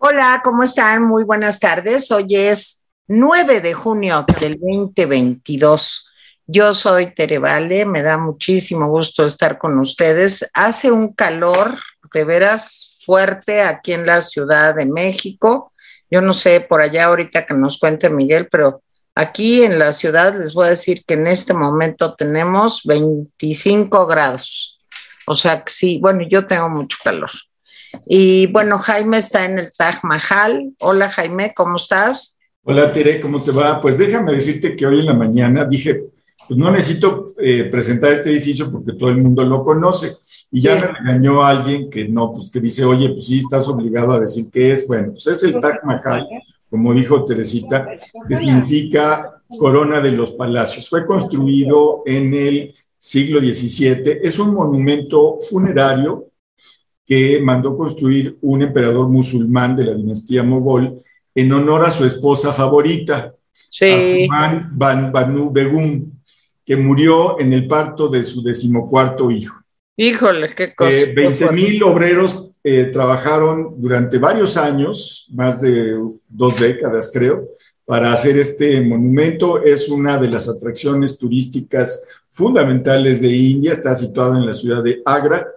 Hola, ¿cómo están? Muy buenas tardes. Hoy es 9 de junio del 2022. Yo soy Tere Vale, me da muchísimo gusto estar con ustedes. Hace un calor de veras fuerte aquí en la Ciudad de México. Yo no sé por allá ahorita que nos cuente Miguel, pero aquí en la ciudad les voy a decir que en este momento tenemos 25 grados. O sea que sí, bueno, yo tengo mucho calor. Y bueno, Jaime está en el Taj Mahal. Hola Jaime, ¿cómo estás? Hola Tere, ¿cómo te va? Pues déjame decirte que hoy en la mañana dije, pues no necesito eh, presentar este edificio porque todo el mundo lo conoce. Y ya me regañó alguien que no, pues que dice, oye, pues sí, estás obligado a decir qué es. Bueno, pues es el Taj Mahal, como dijo Teresita, que significa corona de los palacios. Fue construido en el siglo XVII. Es un monumento funerario que mandó construir un emperador musulmán de la dinastía mogol en honor a su esposa favorita, sí. Ban Banu Begum, que murió en el parto de su decimocuarto hijo. Híjole, qué cosa. Eh, 20 mil obreros eh, trabajaron durante varios años, más de dos décadas creo, para hacer este monumento. Es una de las atracciones turísticas fundamentales de India, está situada en la ciudad de Agra.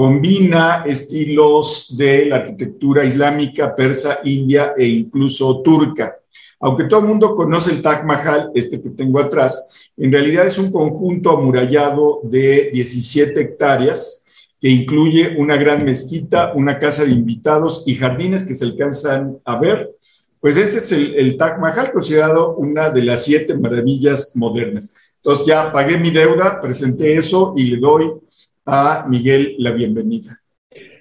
Combina estilos de la arquitectura islámica, persa, india e incluso turca. Aunque todo el mundo conoce el Taj Mahal, este que tengo atrás, en realidad es un conjunto amurallado de 17 hectáreas que incluye una gran mezquita, una casa de invitados y jardines que se alcanzan a ver. Pues este es el, el Taj Mahal, considerado una de las siete maravillas modernas. Entonces ya pagué mi deuda, presenté eso y le doy a Miguel la bienvenida.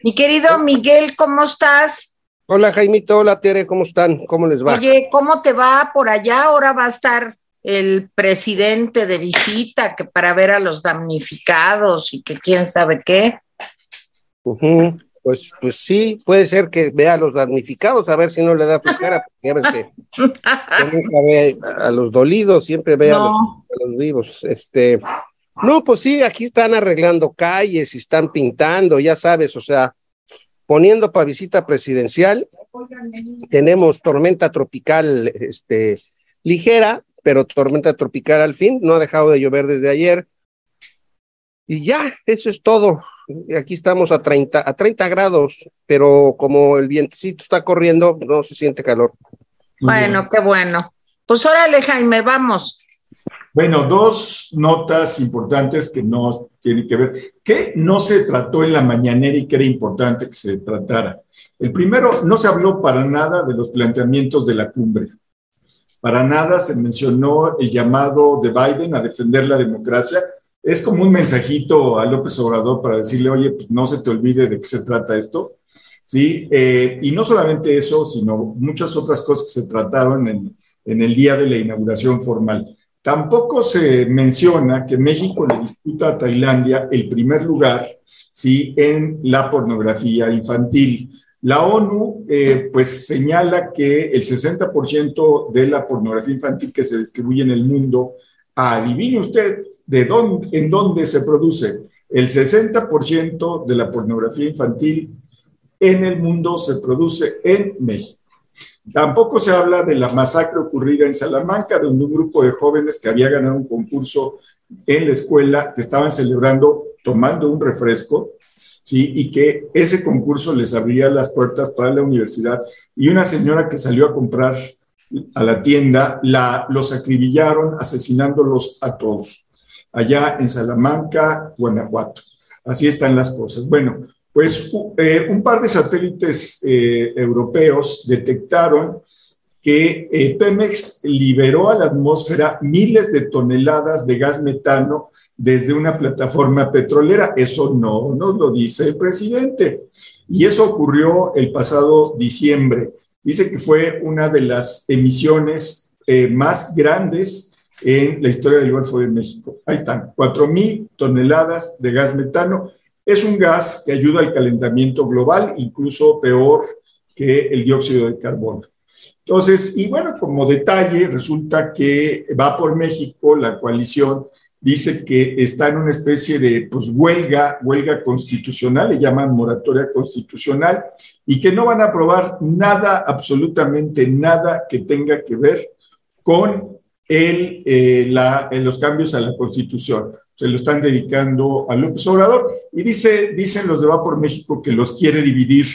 Mi querido Miguel, ¿cómo estás? Hola Jaimito, hola Tere, ¿cómo están? ¿Cómo les va? Oye, ¿cómo te va por allá? Ahora va a estar el presidente de visita que para ver a los damnificados y que quién sabe qué. Pues, pues sí, puede ser que vea a los damnificados, a ver si no le da flojera, porque ya ves que, nunca ve a los dolidos, siempre ve a, los, a, los, vivos. Este, no, pues sí, aquí están arreglando calles y están pintando, ya sabes, o sea, poniendo para visita presidencial. Tenemos tormenta tropical este, ligera, pero tormenta tropical al fin, no ha dejado de llover desde ayer. Y ya, eso es todo. Aquí estamos a 30, a 30 grados, pero como el vientecito está corriendo, no se siente calor. Bueno, qué bueno. Pues órale, Jaime, vamos. Bueno, dos notas importantes que no tienen que ver. ¿Qué no se trató en la mañanera y que era importante que se tratara? El primero, no se habló para nada de los planteamientos de la cumbre. Para nada se mencionó el llamado de Biden a defender la democracia. Es como un mensajito a López Obrador para decirle, oye, pues no se te olvide de qué se trata esto. ¿Sí? Eh, y no solamente eso, sino muchas otras cosas que se trataron en el día de la inauguración formal. Tampoco se menciona que México le disputa a Tailandia el primer lugar ¿sí? en la pornografía infantil. La ONU eh, pues señala que el 60% de la pornografía infantil que se distribuye en el mundo, adivine usted de dónde, en dónde se produce. El 60% de la pornografía infantil en el mundo se produce en México. Tampoco se habla de la masacre ocurrida en Salamanca, de un grupo de jóvenes que había ganado un concurso en la escuela, que estaban celebrando tomando un refresco ¿sí? y que ese concurso les abría las puertas para la universidad. Y una señora que salió a comprar a la tienda, la, los acribillaron asesinándolos a todos, allá en Salamanca, Guanajuato. Así están las cosas. Bueno, pues eh, un par de satélites eh, europeos detectaron que eh, Pemex liberó a la atmósfera miles de toneladas de gas metano desde una plataforma petrolera. Eso no nos lo dice el presidente. Y eso ocurrió el pasado diciembre. Dice que fue una de las emisiones más grandes en la historia del Golfo de México. Ahí están, 4.000 toneladas de gas metano. Es un gas que ayuda al calentamiento global, incluso peor que el dióxido de carbono. Entonces, y bueno, como detalle, resulta que va por México la coalición dice que está en una especie de pues, huelga, huelga constitucional, le llaman moratoria constitucional, y que no van a aprobar nada, absolutamente nada que tenga que ver con el, eh, la, los cambios a la constitución. Se lo están dedicando a López Obrador y dice, dicen los de Va por México que los quiere dividir,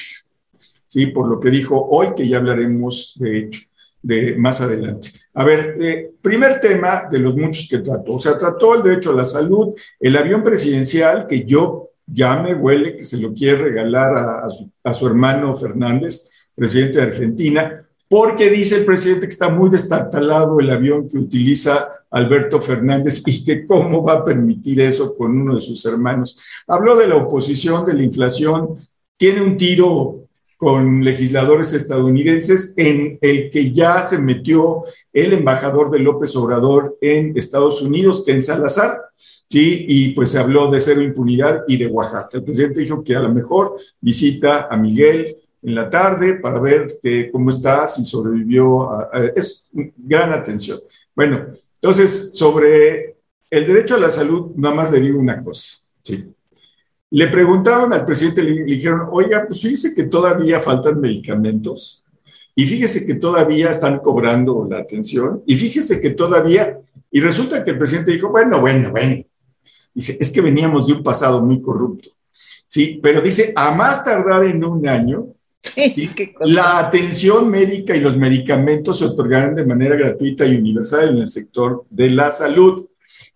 ¿sí? por lo que dijo hoy, que ya hablaremos de hecho de más adelante. A ver, eh, primer tema de los muchos que trató. O sea, trató el derecho a la salud, el avión presidencial, que yo ya me huele que se lo quiere regalar a, su, a su hermano Fernández, presidente de Argentina, porque dice el presidente que está muy destartalado el avión que utiliza Alberto Fernández y que cómo va a permitir eso con uno de sus hermanos. Habló de la oposición, de la inflación, tiene un tiro con legisladores estadounidenses en el que ya se metió el embajador de López Obrador en Estados Unidos, que en Salazar, ¿sí? Y pues se habló de cero impunidad y de Oaxaca. El presidente dijo que a lo mejor visita a Miguel en la tarde para ver que, cómo está, si sobrevivió. es gran atención. Bueno, entonces, sobre el derecho a la salud, nada más le digo una cosa, ¿sí? Le preguntaron al presidente, le, dijeron, oiga, pues fíjese que todavía faltan medicamentos y fíjese que todavía están cobrando la atención y fíjese que todavía, y resulta que el presidente dijo, bueno, bueno, bueno, dice, es que veníamos de un pasado muy corrupto, ¿sí? Pero dice, a más tardar en un año, la atención médica y los medicamentos se otorgarán de manera gratuita y universal en el sector de la salud.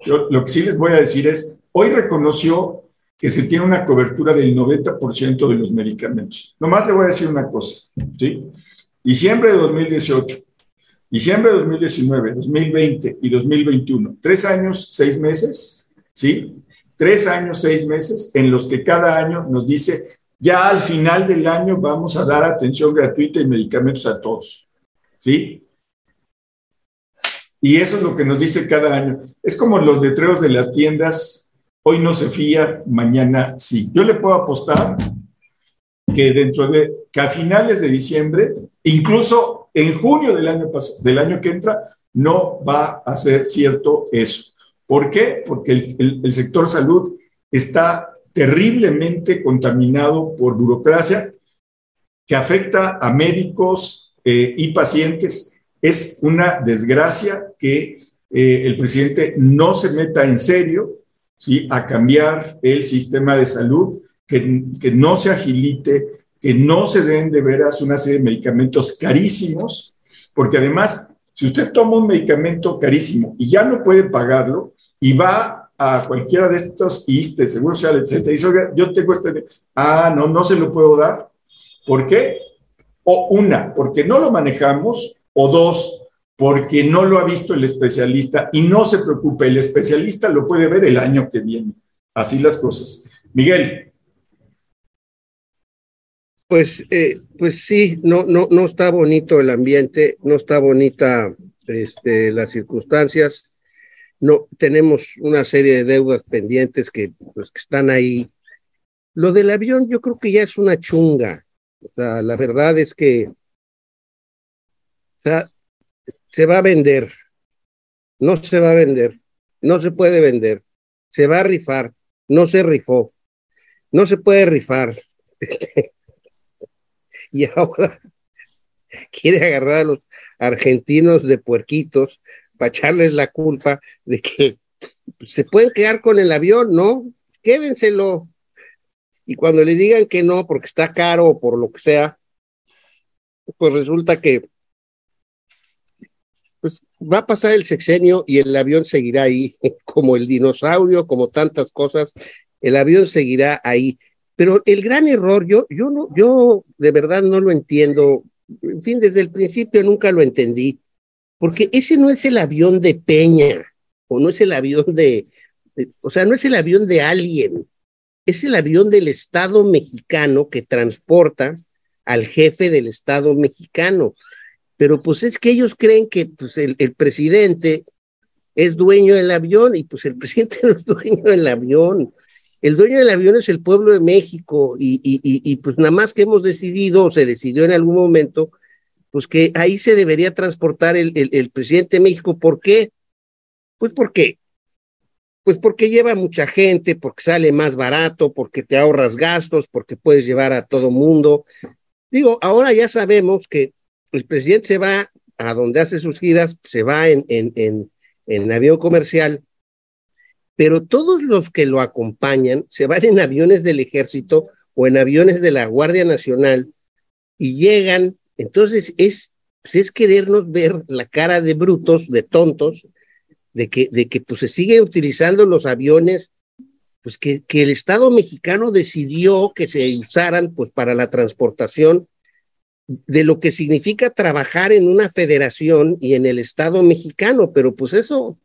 lo que sí les voy a decir es, hoy reconoció que se tiene una cobertura del 90% de los medicamentos. Nomás le voy a decir una cosa, ¿sí? Diciembre de 2018, diciembre de 2019, 2020 y 2021, tres años, seis meses, ¿sí? Tres años, seis meses en los que cada año nos dice, ya al final del año vamos a dar atención gratuita y medicamentos a todos, ¿sí? Y eso es lo que nos dice cada año. Es como los letreros de las tiendas Hoy no se fía, mañana sí. Yo le puedo apostar que dentro de, que a finales de diciembre, incluso en junio del año, del año que entra, no va a ser cierto eso. ¿Por qué? Porque el, sector salud está terriblemente contaminado por burocracia que afecta a médicos eh, y pacientes. Es una desgracia que eh, el presidente no se meta en serio ¿sí? a cambiar el sistema de salud, que, que no se agilite, que no se den de veras una serie de medicamentos carísimos, porque además, si usted toma un medicamento carísimo y ya no puede pagarlo y va a cualquiera de estos ISTE, Seguro Social, etcétera, y dice, oiga, yo tengo este, ah, no, no se lo puedo dar. ¿Por qué? O una, porque no lo manejamos, o dos, porque no lo ha visto el especialista y no se preocupe, el especialista lo puede ver el año que viene. Así las cosas. Miguel. Pues, eh, pues sí, no, no, no está bonito el ambiente, no está bonita este, las circunstancias. No, tenemos una serie de deudas pendientes que, pues, que están ahí. Lo del avión yo creo que ya es una chunga. La verdad es que se va a vender, no se va a vender, no se puede vender, se va a rifar, no se rifó, no se puede rifar. y ahora quiere agarrar a los argentinos de puerquitos para echarles la culpa de que se pueden quedar con el avión, ¿no? Quédenselo. Y cuando le digan que no, porque está caro o por lo que sea, pues resulta que pues va a pasar el sexenio y el avión seguirá ahí, como el dinosaurio, como tantas cosas, el avión seguirá ahí. Pero el gran error, yo, yo no, yo de verdad no lo entiendo. En fin, desde el principio nunca lo entendí, porque ese no es el avión de Peña, o no es el avión de, o sea, no es el avión de alguien, es el avión del Estado mexicano que transporta al jefe del Estado mexicano pero pues es que ellos creen que pues, el, presidente es dueño del avión y pues el presidente no es dueño del avión. El dueño del avión es el pueblo de México y, y, y, pues nada más que hemos decidido, o se decidió en algún momento, pues que ahí se debería transportar el, el, presidente de México. ¿Por qué? Pues porque pues porque lleva mucha gente, porque sale más barato, porque te ahorras gastos, porque puedes llevar a todo mundo. Digo, ahora ya sabemos que el presidente se va a donde hace sus giras, se va en, en, en, en avión comercial, pero todos los que lo acompañan se van en aviones del ejército o en aviones de la Guardia Nacional y llegan, entonces es, pues es querernos ver la cara de brutos, de tontos, de que, de que pues se sigue utilizando los aviones, pues que, que el Estado mexicano decidió que se usaran pues para la transportación de lo que significa trabajar en una federación y en el Estado mexicano, pero pues eso,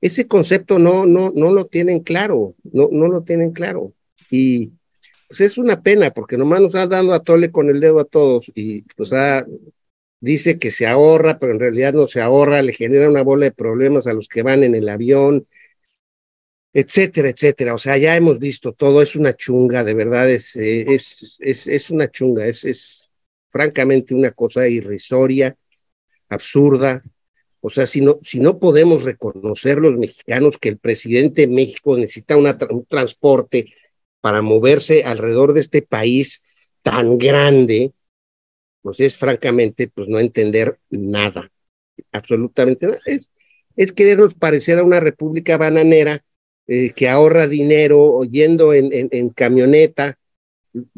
ese concepto no, no, no lo tienen claro, no, no lo tienen claro. Y, pues es una pena, porque nomás nos está dando a tole con el dedo a todos y pues dice que se ahorra, pero en realidad no se ahorra, le genera una bola de problemas a los que van en el avión, etcétera, etcétera. O sea, ya hemos visto todo, es una chunga, de verdad, es, es, es, es una chunga, es, es francamente una cosa irrisoria, absurda. O sea, si no, si no podemos reconocer los mexicanos que el presidente de México necesita un transporte para moverse alrededor de este país tan grande, pues es francamente, pues no entender nada, absolutamente nada. Es, es querernos parecer a una república bananera eh, que ahorra dinero yendo en, en, camioneta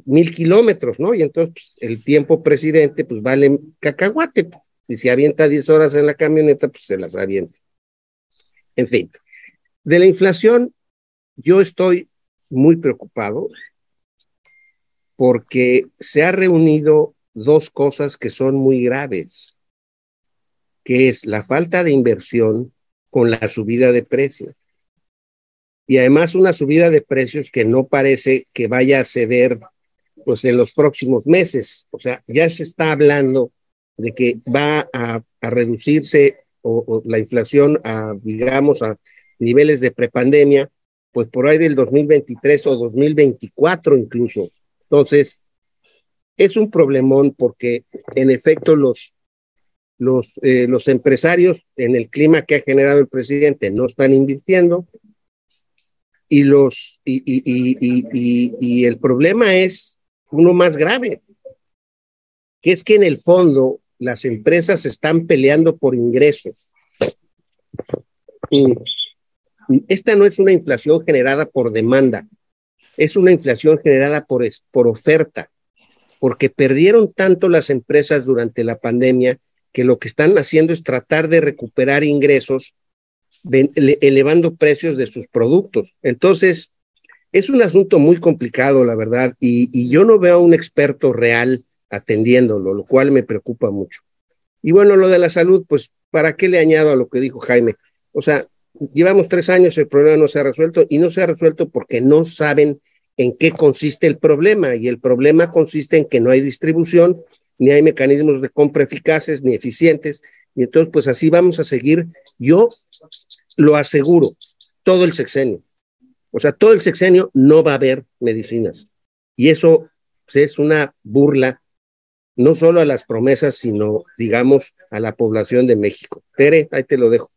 mil kilómetros, ¿no? Y entonces pues, el tiempo presidente, pues vale cacahuate. Si se avienta diez horas en la camioneta, pues se las avienta. En fin, de la inflación, yo estoy muy preocupado porque se ha reunido dos cosas que son muy graves, que es la falta de inversión con la subida de precios. Y además una subida de precios que no parece que vaya a ceder pues en los próximos meses. O sea, ya se está hablando de que va a, reducirse o, la inflación a, digamos, a niveles de prepandemia pues por ahí del 2023 o 2024 incluso. Entonces, es un problemón porque en efecto los, eh, los empresarios en el clima que ha generado el presidente no están invirtiendo y, los, y, y, y, el problema es uno más grave, que es que en el fondo las empresas están peleando por ingresos. Esta no es una inflación generada por demanda, es una inflación generada por, por oferta, porque perdieron tanto las empresas durante la pandemia que lo que están haciendo es tratar de recuperar ingresos elevando precios de sus productos. Entonces, es un asunto muy complicado, la verdad, y, y, yo no veo a un experto real atendiéndolo, lo cual me preocupa mucho. Y bueno, lo de la salud, pues, ¿para qué le añado a lo que dijo Jaime? O sea, llevamos tres años, el problema no se ha resuelto y no se ha resuelto porque no saben en qué consiste el problema y el problema consiste en que no hay distribución, ni hay mecanismos de compra eficaces ni eficientes y entonces pues así vamos a seguir. Yo lo aseguro, todo el sexenio. O sea, todo el sexenio no va a haber medicinas. Y eso pues, es una burla no solo a las promesas, sino, digamos, a la población de México. Tere, ahí te lo dejo.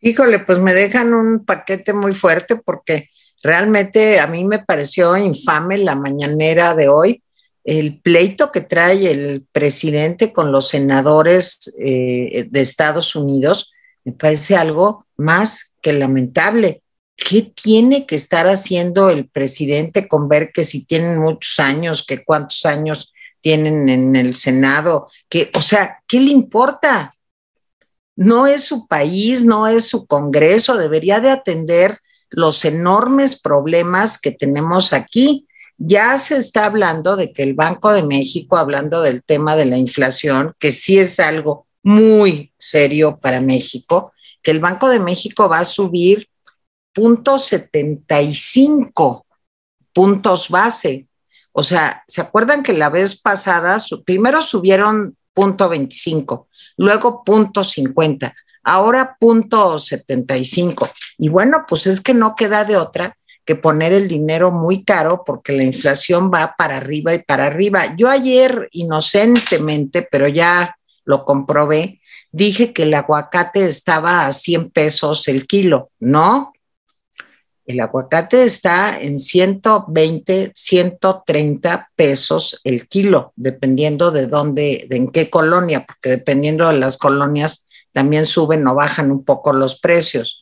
Híjole, pues me dejan un paquete muy fuerte porque realmente a mí me pareció infame la mañanera de hoy, el pleito que trae el presidente con los senadores eh, de Estados Unidos, me parece algo más que lamentable. ¿Qué tiene que estar haciendo el presidente con ver que si tienen muchos años, que cuántos años tienen en el Senado, que, o sea, ¿qué le importa? No es su país, no es su Congreso, debería de atender los enormes problemas que tenemos aquí. Ya se está hablando de que el Banco de México, hablando del tema de la inflación, que sí es algo muy serio para México, que el Banco de México va a subir punto 75 puntos base. O sea, ¿se acuerdan que la vez pasada primero subieron punto 25 luego punto 50, ahora punto 75. Y bueno, pues es que no queda de otra que poner el dinero muy caro porque la inflación va para arriba y para arriba. Yo ayer inocentemente, pero ya lo comprobé, dije que el aguacate estaba a 100 pesos el kilo, ¿no? El aguacate está en 120, 130 pesos el kilo, dependiendo de dónde, de en qué colonia, porque dependiendo de las colonias también suben o bajan un poco los precios.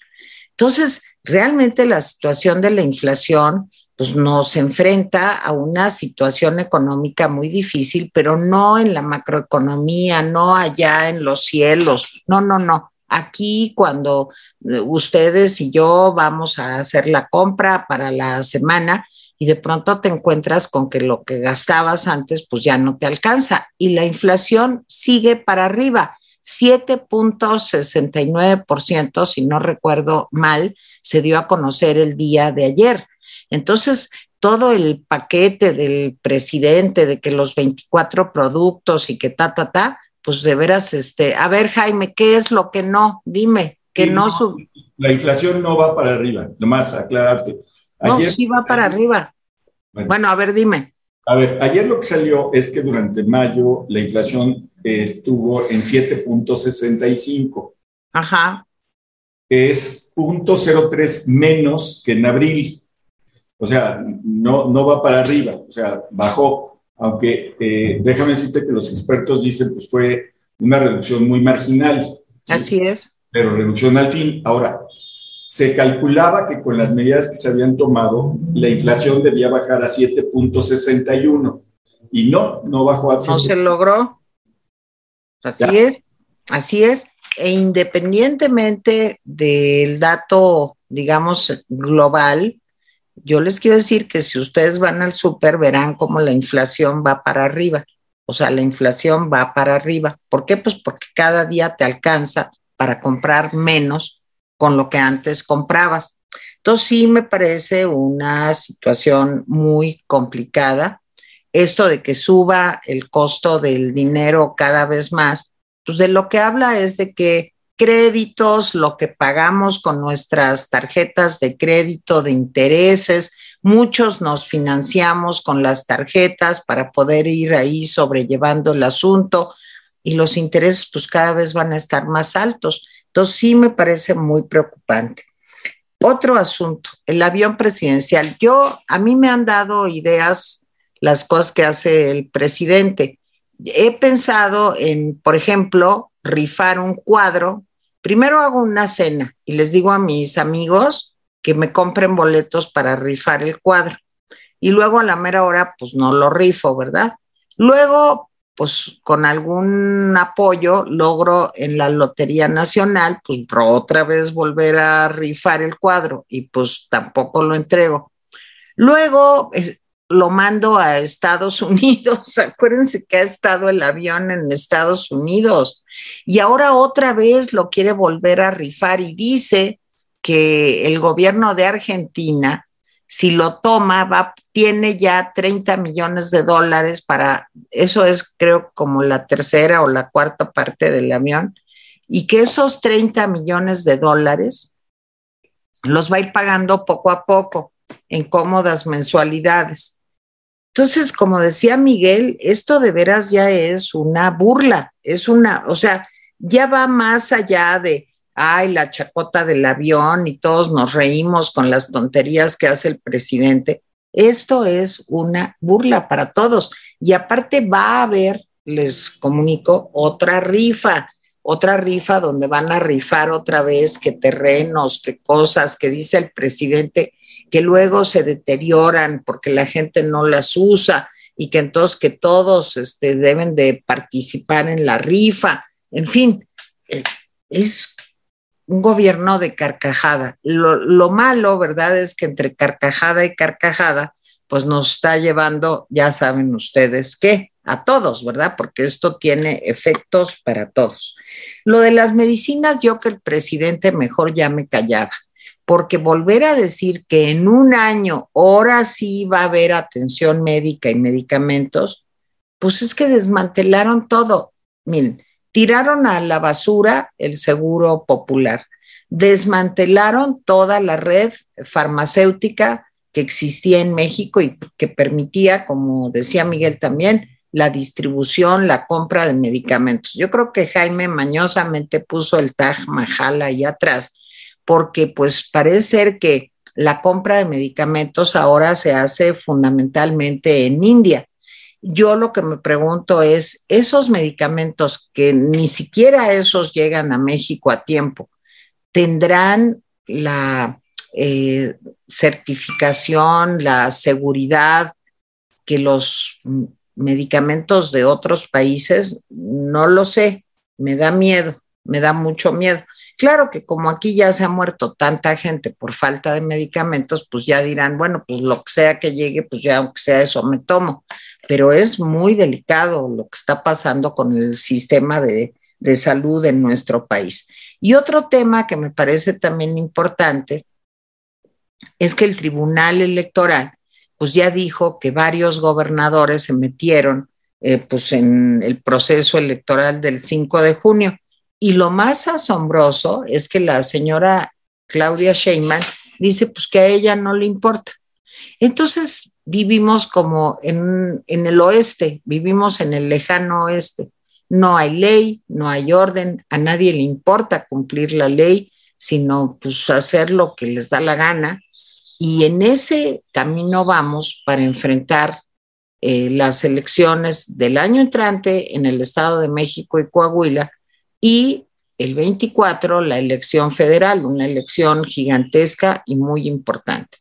Entonces, realmente la situación de la inflación pues nos enfrenta a una situación económica muy difícil, pero no en la macroeconomía, no allá en los cielos, no, no, no. Aquí cuando eh, ustedes y yo vamos a hacer la compra para la semana y de pronto te encuentras con que lo que gastabas antes pues ya no te alcanza y la inflación sigue para arriba. 7.69%, si no recuerdo mal, se dio a conocer el día de ayer. Entonces, todo el paquete del presidente de que los 24 productos y que ta, ta, ta, pues de veras, este, a ver, Jaime, ¿qué es lo que no? Dime, que no, La inflación no va para arriba, nomás aclararte. Ayer, no, sí va para arriba. Bueno. a ver, dime. A ver, ayer lo que salió es que durante mayo la inflación estuvo en 7.65. Ajá. Es 0.03 menos que en abril. O sea, no, no va para arriba, o sea, bajó, aunque eh, déjame decirte que los expertos dicen pues fue una reducción muy marginal. Así es. Pero reducción al fin. Ahora, se calculaba que con las medidas que se habían tomado, la inflación debía bajar a 7.61 y no, no bajó a 7. No se logró. Así es, así es. E independientemente del dato, digamos, global, yo les quiero decir que si ustedes van al súper verán cómo la inflación va para arriba. O sea, la inflación va para arriba. ¿Por qué? Pues porque cada día te alcanza para comprar menos con lo que antes comprabas. Entonces sí me parece una situación muy complicada. Esto de que suba el costo del dinero cada vez más, pues de lo que habla es de que créditos, lo que pagamos con nuestras tarjetas de crédito, de intereses. Muchos nos financiamos con las tarjetas para poder ir ahí sobrellevando el asunto y los intereses pues cada vez van a estar más altos. Entonces sí me parece muy preocupante. Otro asunto, el avión presidencial. Yo, a mí me han dado ideas las cosas que hace el presidente. He pensado en, por ejemplo, rifar un cuadro primero hago una cena y les digo a mis amigos que me compren boletos para rifar el cuadro. Y luego a la mera hora, pues no lo rifo, ¿verdad? Luego, pues con algún apoyo, logro en la Lotería Nacional, pues otra vez volver a rifar el cuadro y pues tampoco lo entrego. Luego lo mando a Estados Unidos. Acuérdense que ha estado el avión en Estados Unidos y ahora otra vez lo quiere volver a rifar y dice que el gobierno de Argentina, si lo toma, tiene ya 30 millones de dólares para, eso es creo como la tercera o la cuarta parte del avión, y que esos 30 millones de dólares los va a ir pagando poco a poco en cómodas mensualidades. Entonces, como decía Miguel, esto de veras ya es una burla, es una, o sea, ya va más allá de, ay, la chacota del avión y todos nos reímos con las tonterías que hace el presidente. Esto es una burla para todos. Y aparte va a haber, les comunico, otra rifa, otra rifa donde van a rifar otra vez que terrenos, que cosas que dice el presidente que luego se deterioran porque la gente no las usa y que entonces que todos este, deben de participar en la rifa. En fin, eh, es un gobierno de carcajada. Lo, lo, malo, ¿verdad?, es que entre carcajada y carcajada, pues nos está llevando, ya saben ustedes qué, a todos, ¿verdad? Porque esto tiene efectos para todos. Lo de las medicinas, yo que el presidente mejor ya me callaba porque volver a decir que en un año ahora sí va a haber atención médica y medicamentos, pues es que desmantelaron todo. Miren, tiraron a la basura el seguro popular, desmantelaron toda la red farmacéutica que existía en México y que permitía, como decía Miguel también, la distribución, la compra de medicamentos. Yo creo que Jaime mañosamente puso el Taj Mahal ahí atrás porque pues parece ser que la compra de medicamentos ahora se hace fundamentalmente en India. Yo lo que me pregunto es, esos medicamentos que ni siquiera esos llegan a México a tiempo, ¿tendrán la eh, certificación, la seguridad que los medicamentos de otros países? No lo sé, me da miedo, me da mucho miedo. Claro que como aquí ya se ha muerto tanta gente por falta de medicamentos, pues ya dirán, bueno, pues lo que sea que llegue, pues ya aunque sea eso me tomo. Pero es muy delicado lo que está pasando con el sistema de, de salud en nuestro país. Y otro tema que me parece también importante es que el Tribunal Electoral, pues ya dijo que varios gobernadores se metieron eh, pues en el proceso electoral del 5 de junio y lo más asombroso es que la señora Claudia Sheinman dice pues que a ella no le importa. Entonces vivimos como en, en el oeste, vivimos en el lejano oeste. No hay ley, no hay orden, a nadie le importa cumplir la ley, sino pues hacer lo que les da la gana. Y en ese camino vamos para enfrentar eh, las elecciones del año entrante en el Estado de México y Coahuila, y el 24 la elección federal, una elección gigantesca y muy importante.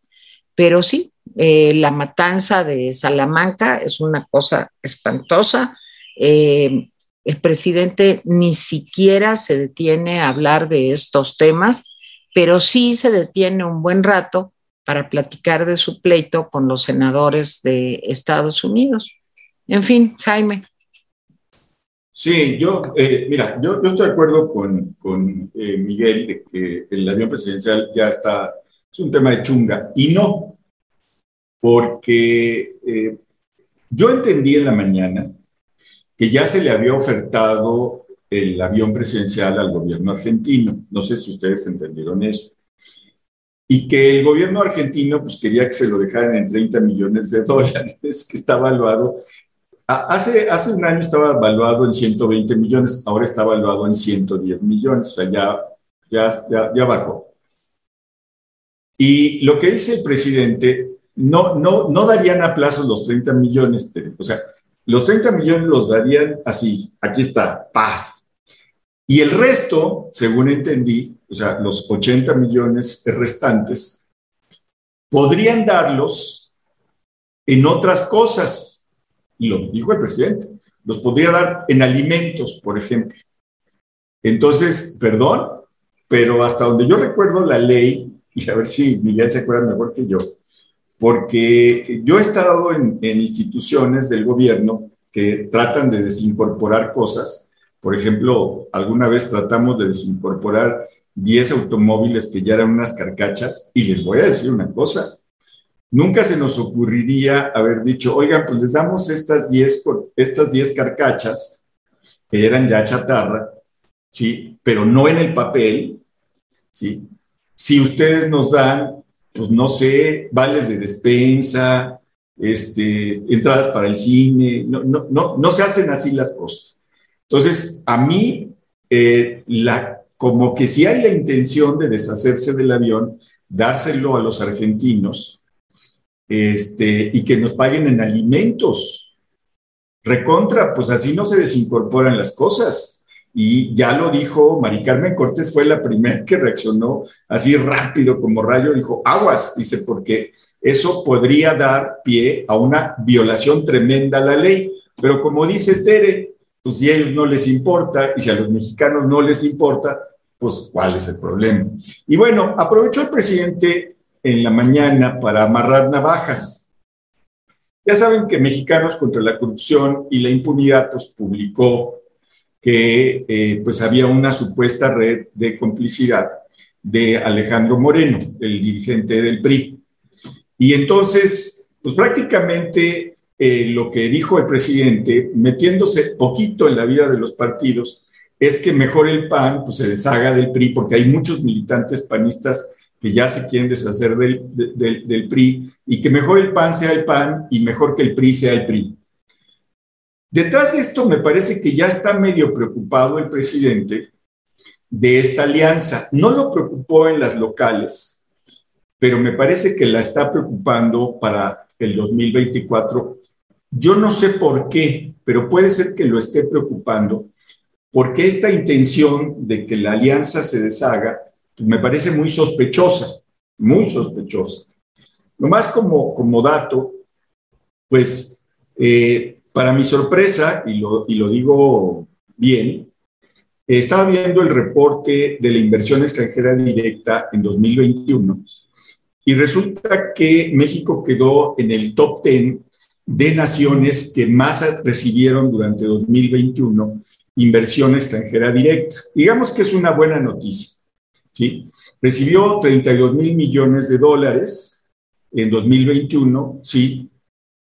Pero sí, eh, la matanza de Salamanca es una cosa espantosa. Eh, el presidente ni siquiera se detiene a hablar de estos temas, pero sí se detiene un buen rato para platicar de su pleito con los senadores de Estados Unidos. En fin, Jaime. Sí, yo, eh, mira, yo, estoy de acuerdo con, con eh, Miguel de que el avión presidencial ya está, es un tema de chunga, y no, porque eh, yo entendí en la mañana que ya se le había ofertado el avión presidencial al gobierno argentino, no sé si ustedes entendieron eso, y que el gobierno argentino pues quería que se lo dejaran en 30 millones de dólares, que está evaluado Hace, hace un año estaba evaluado en 120 millones, ahora está evaluado en 110 millones, o sea, ya, ya, ya, bajó. Y lo que dice el presidente, no, no, no darían a plazo los 30 millones, o sea, los 30 millones los darían así, aquí está, paz. Y el resto, según entendí, o sea, los 80 millones restantes, podrían darlos en otras cosas y lo dijo el presidente, los podría dar en alimentos, por ejemplo. Entonces, perdón, pero hasta donde yo recuerdo la ley, y a ver si Miguel se acuerda mejor que yo, porque yo he estado en, instituciones del gobierno que tratan de desincorporar cosas. Por ejemplo, alguna vez tratamos de desincorporar 10 automóviles que ya eran unas carcachas, y les voy a decir una cosa, Nunca se nos ocurriría haber dicho, oigan, pues les damos estas 10 estas diez carcachas, que eran ya chatarra, ¿sí? pero no en el papel. ¿sí? Si ustedes nos dan, pues no sé, vales de despensa, este, entradas para el cine, no, no, no, no se hacen así las cosas. Entonces, a mí, eh, la, como que si hay la intención de deshacerse del avión, dárselo a los argentinos, este, y que nos paguen en alimentos. Recontra, pues así no se desincorporan las cosas. Y ya lo dijo Mari Carmen Cortés, fue la primera que reaccionó así rápido como rayo, dijo, aguas, dice, porque eso podría dar pie a una violación tremenda a la ley. Pero como dice Tere, pues si a ellos no les importa y si a los mexicanos no les importa, pues cuál es el problema. Y bueno, aprovechó el presidente en la mañana para amarrar navajas. Ya saben que Mexicanos contra la Corrupción y la Impunidad pues, publicó que eh, pues había una supuesta red de complicidad de Alejandro Moreno, el dirigente del PRI. Y entonces, pues prácticamente eh, lo que dijo el presidente, metiéndose poquito en la vida de los partidos, es que mejor el PAN pues, se deshaga del PRI, porque hay muchos militantes panistas que ya se quieren deshacer del, del, PRI y que mejor el PAN sea el PAN y mejor que el PRI sea el PRI. Detrás de esto me parece que ya está medio preocupado el presidente de esta alianza. No lo preocupó en las locales, pero me parece que la está preocupando para el 2024. Yo no sé por qué, pero puede ser que lo esté preocupando, porque esta intención de que la alianza se deshaga me parece muy sospechosa, muy sospechosa. Nomás como, como dato, pues eh, para mi sorpresa, y lo, y lo digo bien, estaba viendo el reporte de la inversión extranjera directa en 2021 y resulta que México quedó en el top 10 de naciones que más recibieron durante 2021 inversión extranjera directa. Digamos que es una buena noticia. ¿Sí? Recibió 32 mil millones de dólares en 2021, sí,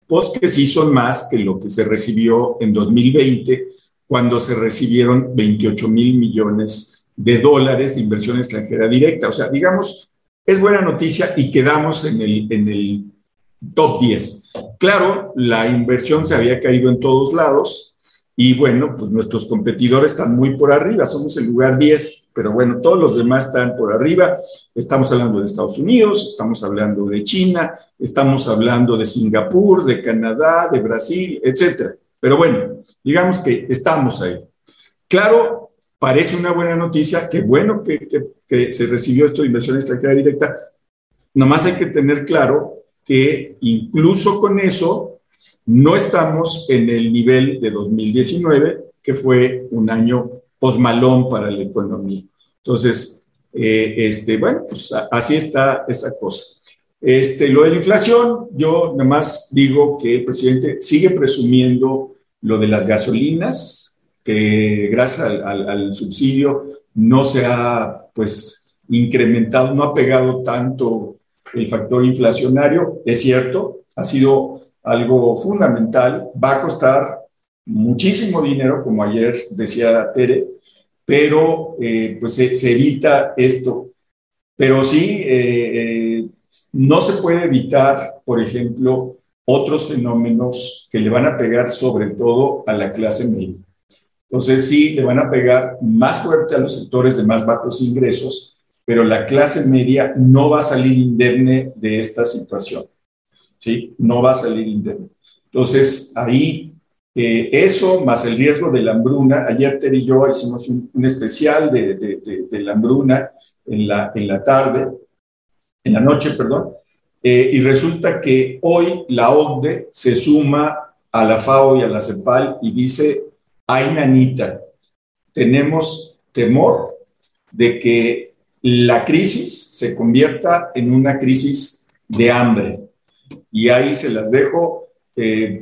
pues que sí son más que lo que se recibió en 2020, cuando se recibieron 28 mil millones de dólares de inversión extranjera directa. O sea, digamos, es buena noticia y quedamos en el, en el top 10. Claro, la inversión se había caído en todos lados y bueno, pues nuestros competidores están muy por arriba, somos el lugar 10, pero bueno, todos los demás están por arriba. Estamos hablando de Estados Unidos, estamos hablando de China, estamos hablando de Singapur, de Canadá, de Brasil, etcétera. Pero bueno, digamos que estamos ahí. Claro, parece una buena noticia, qué bueno que, se recibió esto de inversión extranjera directa. Nomás hay que tener claro que incluso con eso no estamos en el nivel de 2019, que fue un año posmalón para la economía. Entonces, eh, este, bueno, pues así está esa cosa. Este, lo de la inflación, yo nada más digo que el presidente sigue presumiendo lo de las gasolinas, que gracias al, subsidio no se ha, pues, incrementado, no ha pegado tanto el factor inflacionario. Es cierto, ha sido algo fundamental, va a costar muchísimo dinero, como ayer decía Tere, pero eh, pues se, evita esto. Pero sí, eh, eh, no se puede evitar, por ejemplo, otros fenómenos que le van a pegar sobre todo a la clase media. Entonces sí, le van a pegar más fuerte a los sectores de más bajos ingresos, pero la clase media no va a salir indemne de esta situación. ¿Sí? No va a salir indemne. Entonces ahí eh, eso más el riesgo de la hambruna. Ayer Ter y yo hicimos un, especial de, de, la hambruna en la, en la tarde en la noche, perdón, eh, y resulta que hoy la OCDE se suma a la FAO y a la CEPAL y dice, ay nanita, tenemos temor de que la crisis se convierta en una crisis de hambre. Y ahí se las dejo,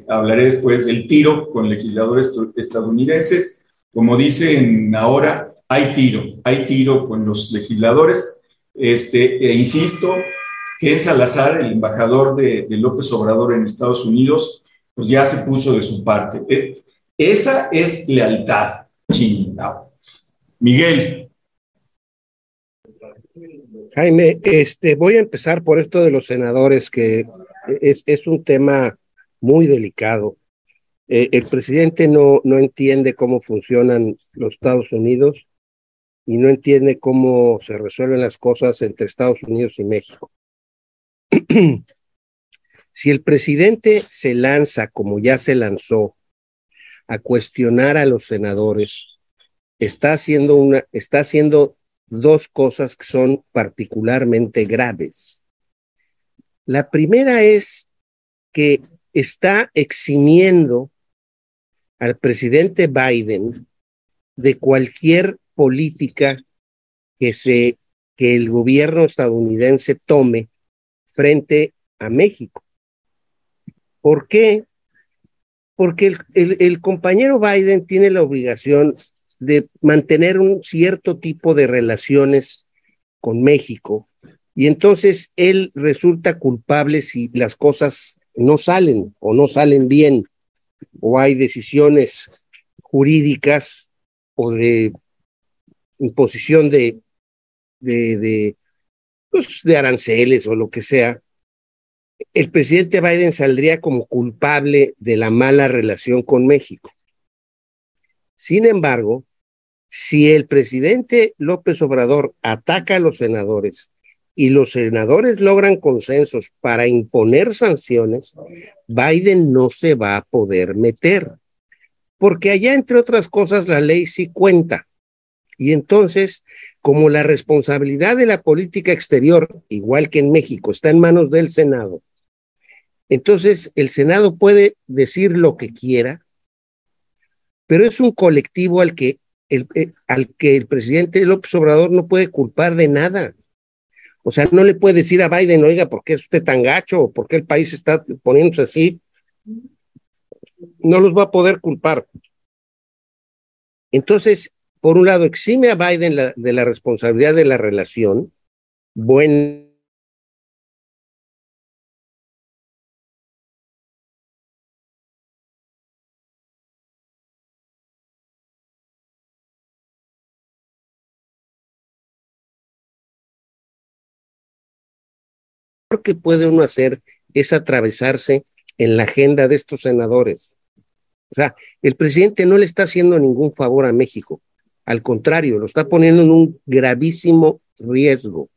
hablaré después del tiro con legisladores estadounidenses. Como dicen ahora, hay tiro, hay tiro con los legisladores este, e insisto, que en Salazar, el embajador de, López Obrador en Estados Unidos, pues ya se puso de su parte. Eh, esa es lealtad, chingado. Miguel. Jaime, este, voy a empezar por esto de los senadores, que es, es un tema muy delicado. Eh, el presidente no, no entiende cómo funcionan los Estados Unidos y no entiende cómo se resuelven las cosas entre Estados Unidos y México. si el presidente se lanza, como ya se lanzó, a cuestionar a los senadores, está haciendo una, está haciendo dos cosas que son particularmente graves. La primera es que está eximiendo al presidente Biden de cualquier política que, se, que el gobierno estadounidense tome frente a México. ¿Por qué? Porque el, el, compañero Biden tiene la obligación de mantener un cierto tipo de relaciones con México y entonces él resulta culpable si las cosas no salen o no salen bien o hay decisiones jurídicas o de imposición de, pues, de aranceles o lo que sea, el presidente Biden saldría como culpable de la mala relación con México. Sin embargo, si el presidente López Obrador ataca a los senadores y los senadores logran consensos para imponer sanciones, Biden no se va a poder meter, porque allá, entre otras cosas, la ley sí cuenta. Y entonces, como la responsabilidad de la política exterior, igual que en México, está en manos del Senado, entonces el Senado puede decir lo que quiera, pero es un colectivo al que el, eh, al que el presidente López Obrador no puede culpar de nada. O sea, no le puede decir a Biden, oiga, ¿por qué es usted tan gacho? ¿Por qué el país está poniéndose así? No los va a poder culpar. Entonces, por un lado, exime a Biden de la responsabilidad de la relación, buen que puede uno hacer es atravesarse en la agenda de estos senadores. O sea, el presidente no le está haciendo ningún favor a México. Al contrario, lo está poniendo en un gravísimo riesgo,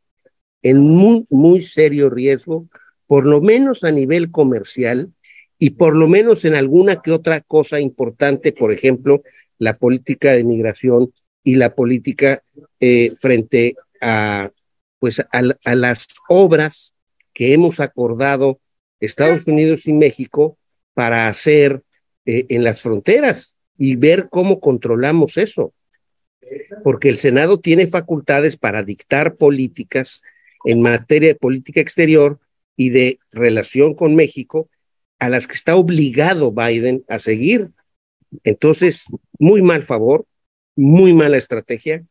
en muy, muy serio riesgo, por lo menos a nivel comercial y por lo menos en alguna que otra cosa importante, por ejemplo, la política de migración y la política eh, frente a, pues, a las obras que hemos acordado Estados Unidos y México para hacer eh, en las fronteras y ver cómo controlamos eso. Porque el Senado tiene facultades para dictar políticas en materia de política exterior y de relación con México a las que está obligado Biden a seguir. Entonces, muy mal favor, muy mala estrategia,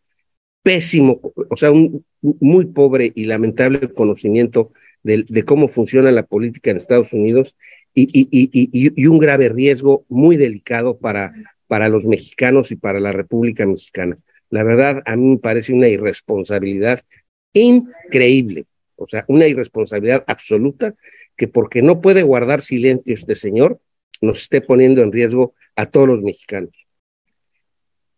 pésimo, o sea, un muy pobre y lamentable conocimiento de, cómo funciona la política en Estados Unidos y, y, y, y, un grave riesgo muy delicado para, para los mexicanos y para la República Mexicana. La verdad, a mí me parece una irresponsabilidad increíble, o sea, una irresponsabilidad absoluta que porque no puede guardar silencio este señor, nos esté poniendo en riesgo a todos los mexicanos.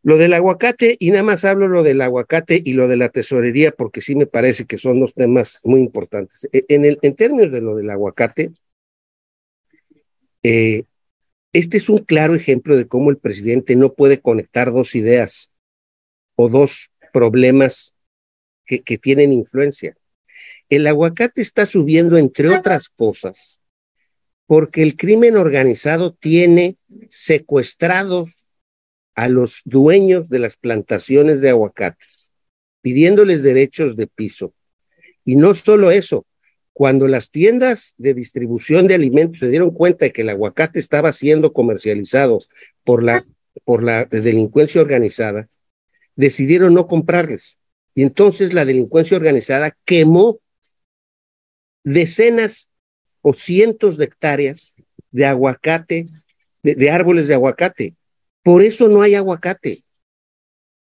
Lo del aguacate, y nada más hablo lo del aguacate y lo de la tesorería, porque sí me parece que son dos temas muy importantes. E, en, el, en términos de lo del aguacate, eh, este es un claro ejemplo de cómo el presidente no puede conectar dos ideas o dos problemas que, que tienen influencia. El aguacate está subiendo, entre otras cosas, porque el crimen organizado tiene secuestrados a los dueños de las plantaciones de aguacates, pidiéndoles derechos de piso. Y no solo eso, cuando las tiendas de distribución de alimentos se dieron cuenta de que el aguacate estaba siendo comercializado por la, por la delincuencia organizada, decidieron no comprarles. Y entonces la delincuencia organizada quemó decenas o cientos de hectáreas de aguacate, de árboles de aguacate. Por eso no hay aguacate,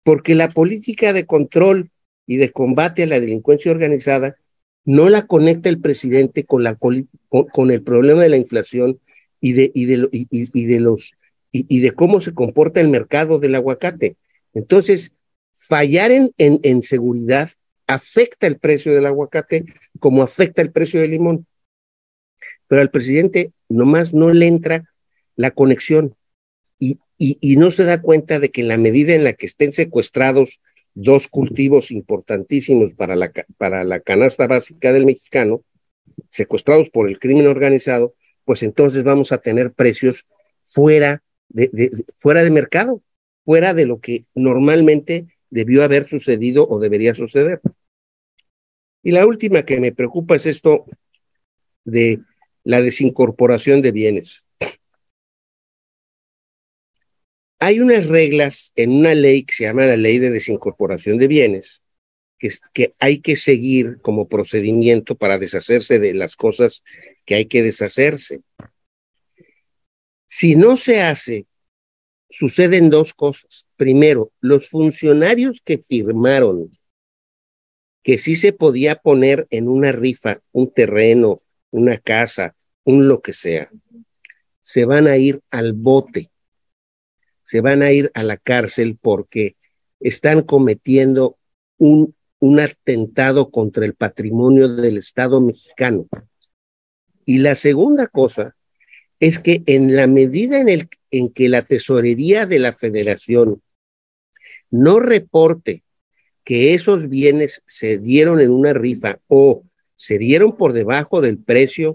porque la política de control y de combate a la delincuencia organizada no la conecta el presidente con, el problema de la inflación y de, los y, de cómo se comporta el mercado del aguacate. Entonces, fallar en seguridad afecta el precio del aguacate como afecta el precio del limón. Pero al presidente nomás no le entra la conexión y, no se da cuenta de que en la medida en la que estén secuestrados dos cultivos importantísimos para la, para la canasta básica del mexicano, secuestrados por el crimen organizado, pues entonces vamos a tener precios fuera de, fuera de mercado, fuera de lo que normalmente debió haber sucedido o debería suceder. Y la última que me preocupa es esto de la desincorporación de bienes. Hay unas reglas en una ley que se llama la ley de desincorporación de bienes, que, hay que seguir como procedimiento para deshacerse de las cosas que hay que deshacerse. Si no se hace, suceden dos cosas. Primero, los funcionarios que firmaron que sí se podía poner en una rifa un terreno, una casa, un lo que sea, se van a ir al bote se van a ir a la cárcel porque están cometiendo un un atentado contra el patrimonio del Estado mexicano. Y la segunda cosa es que en la medida en, el, en que la tesorería de la federación no reporte que esos bienes se dieron en una rifa o se dieron por debajo del precio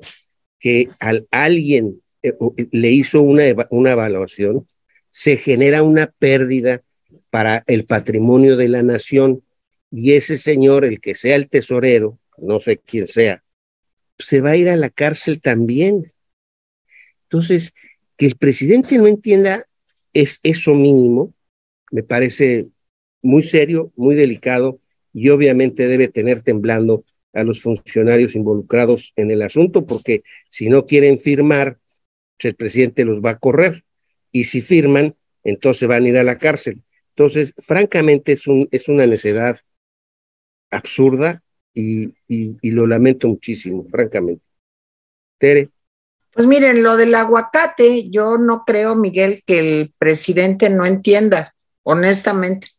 que al alguien eh, eh, le hizo una, una evaluación, se genera una pérdida para el patrimonio de la nación y ese señor, el que sea el tesorero, no sé quién sea, se va a ir a la cárcel también. Entonces, que el presidente no entienda es eso mínimo, me parece muy serio, muy delicado y obviamente debe tener temblando a los funcionarios involucrados en el asunto, porque si no quieren firmar, pues el presidente los va a correr y si firman, entonces van a ir a la cárcel. Entonces, francamente, es, un, es una necedad absurda y, lo lamento muchísimo, francamente. Tere. Pues miren, lo del aguacate, yo no creo, Miguel, que el presidente no entienda, honestamente.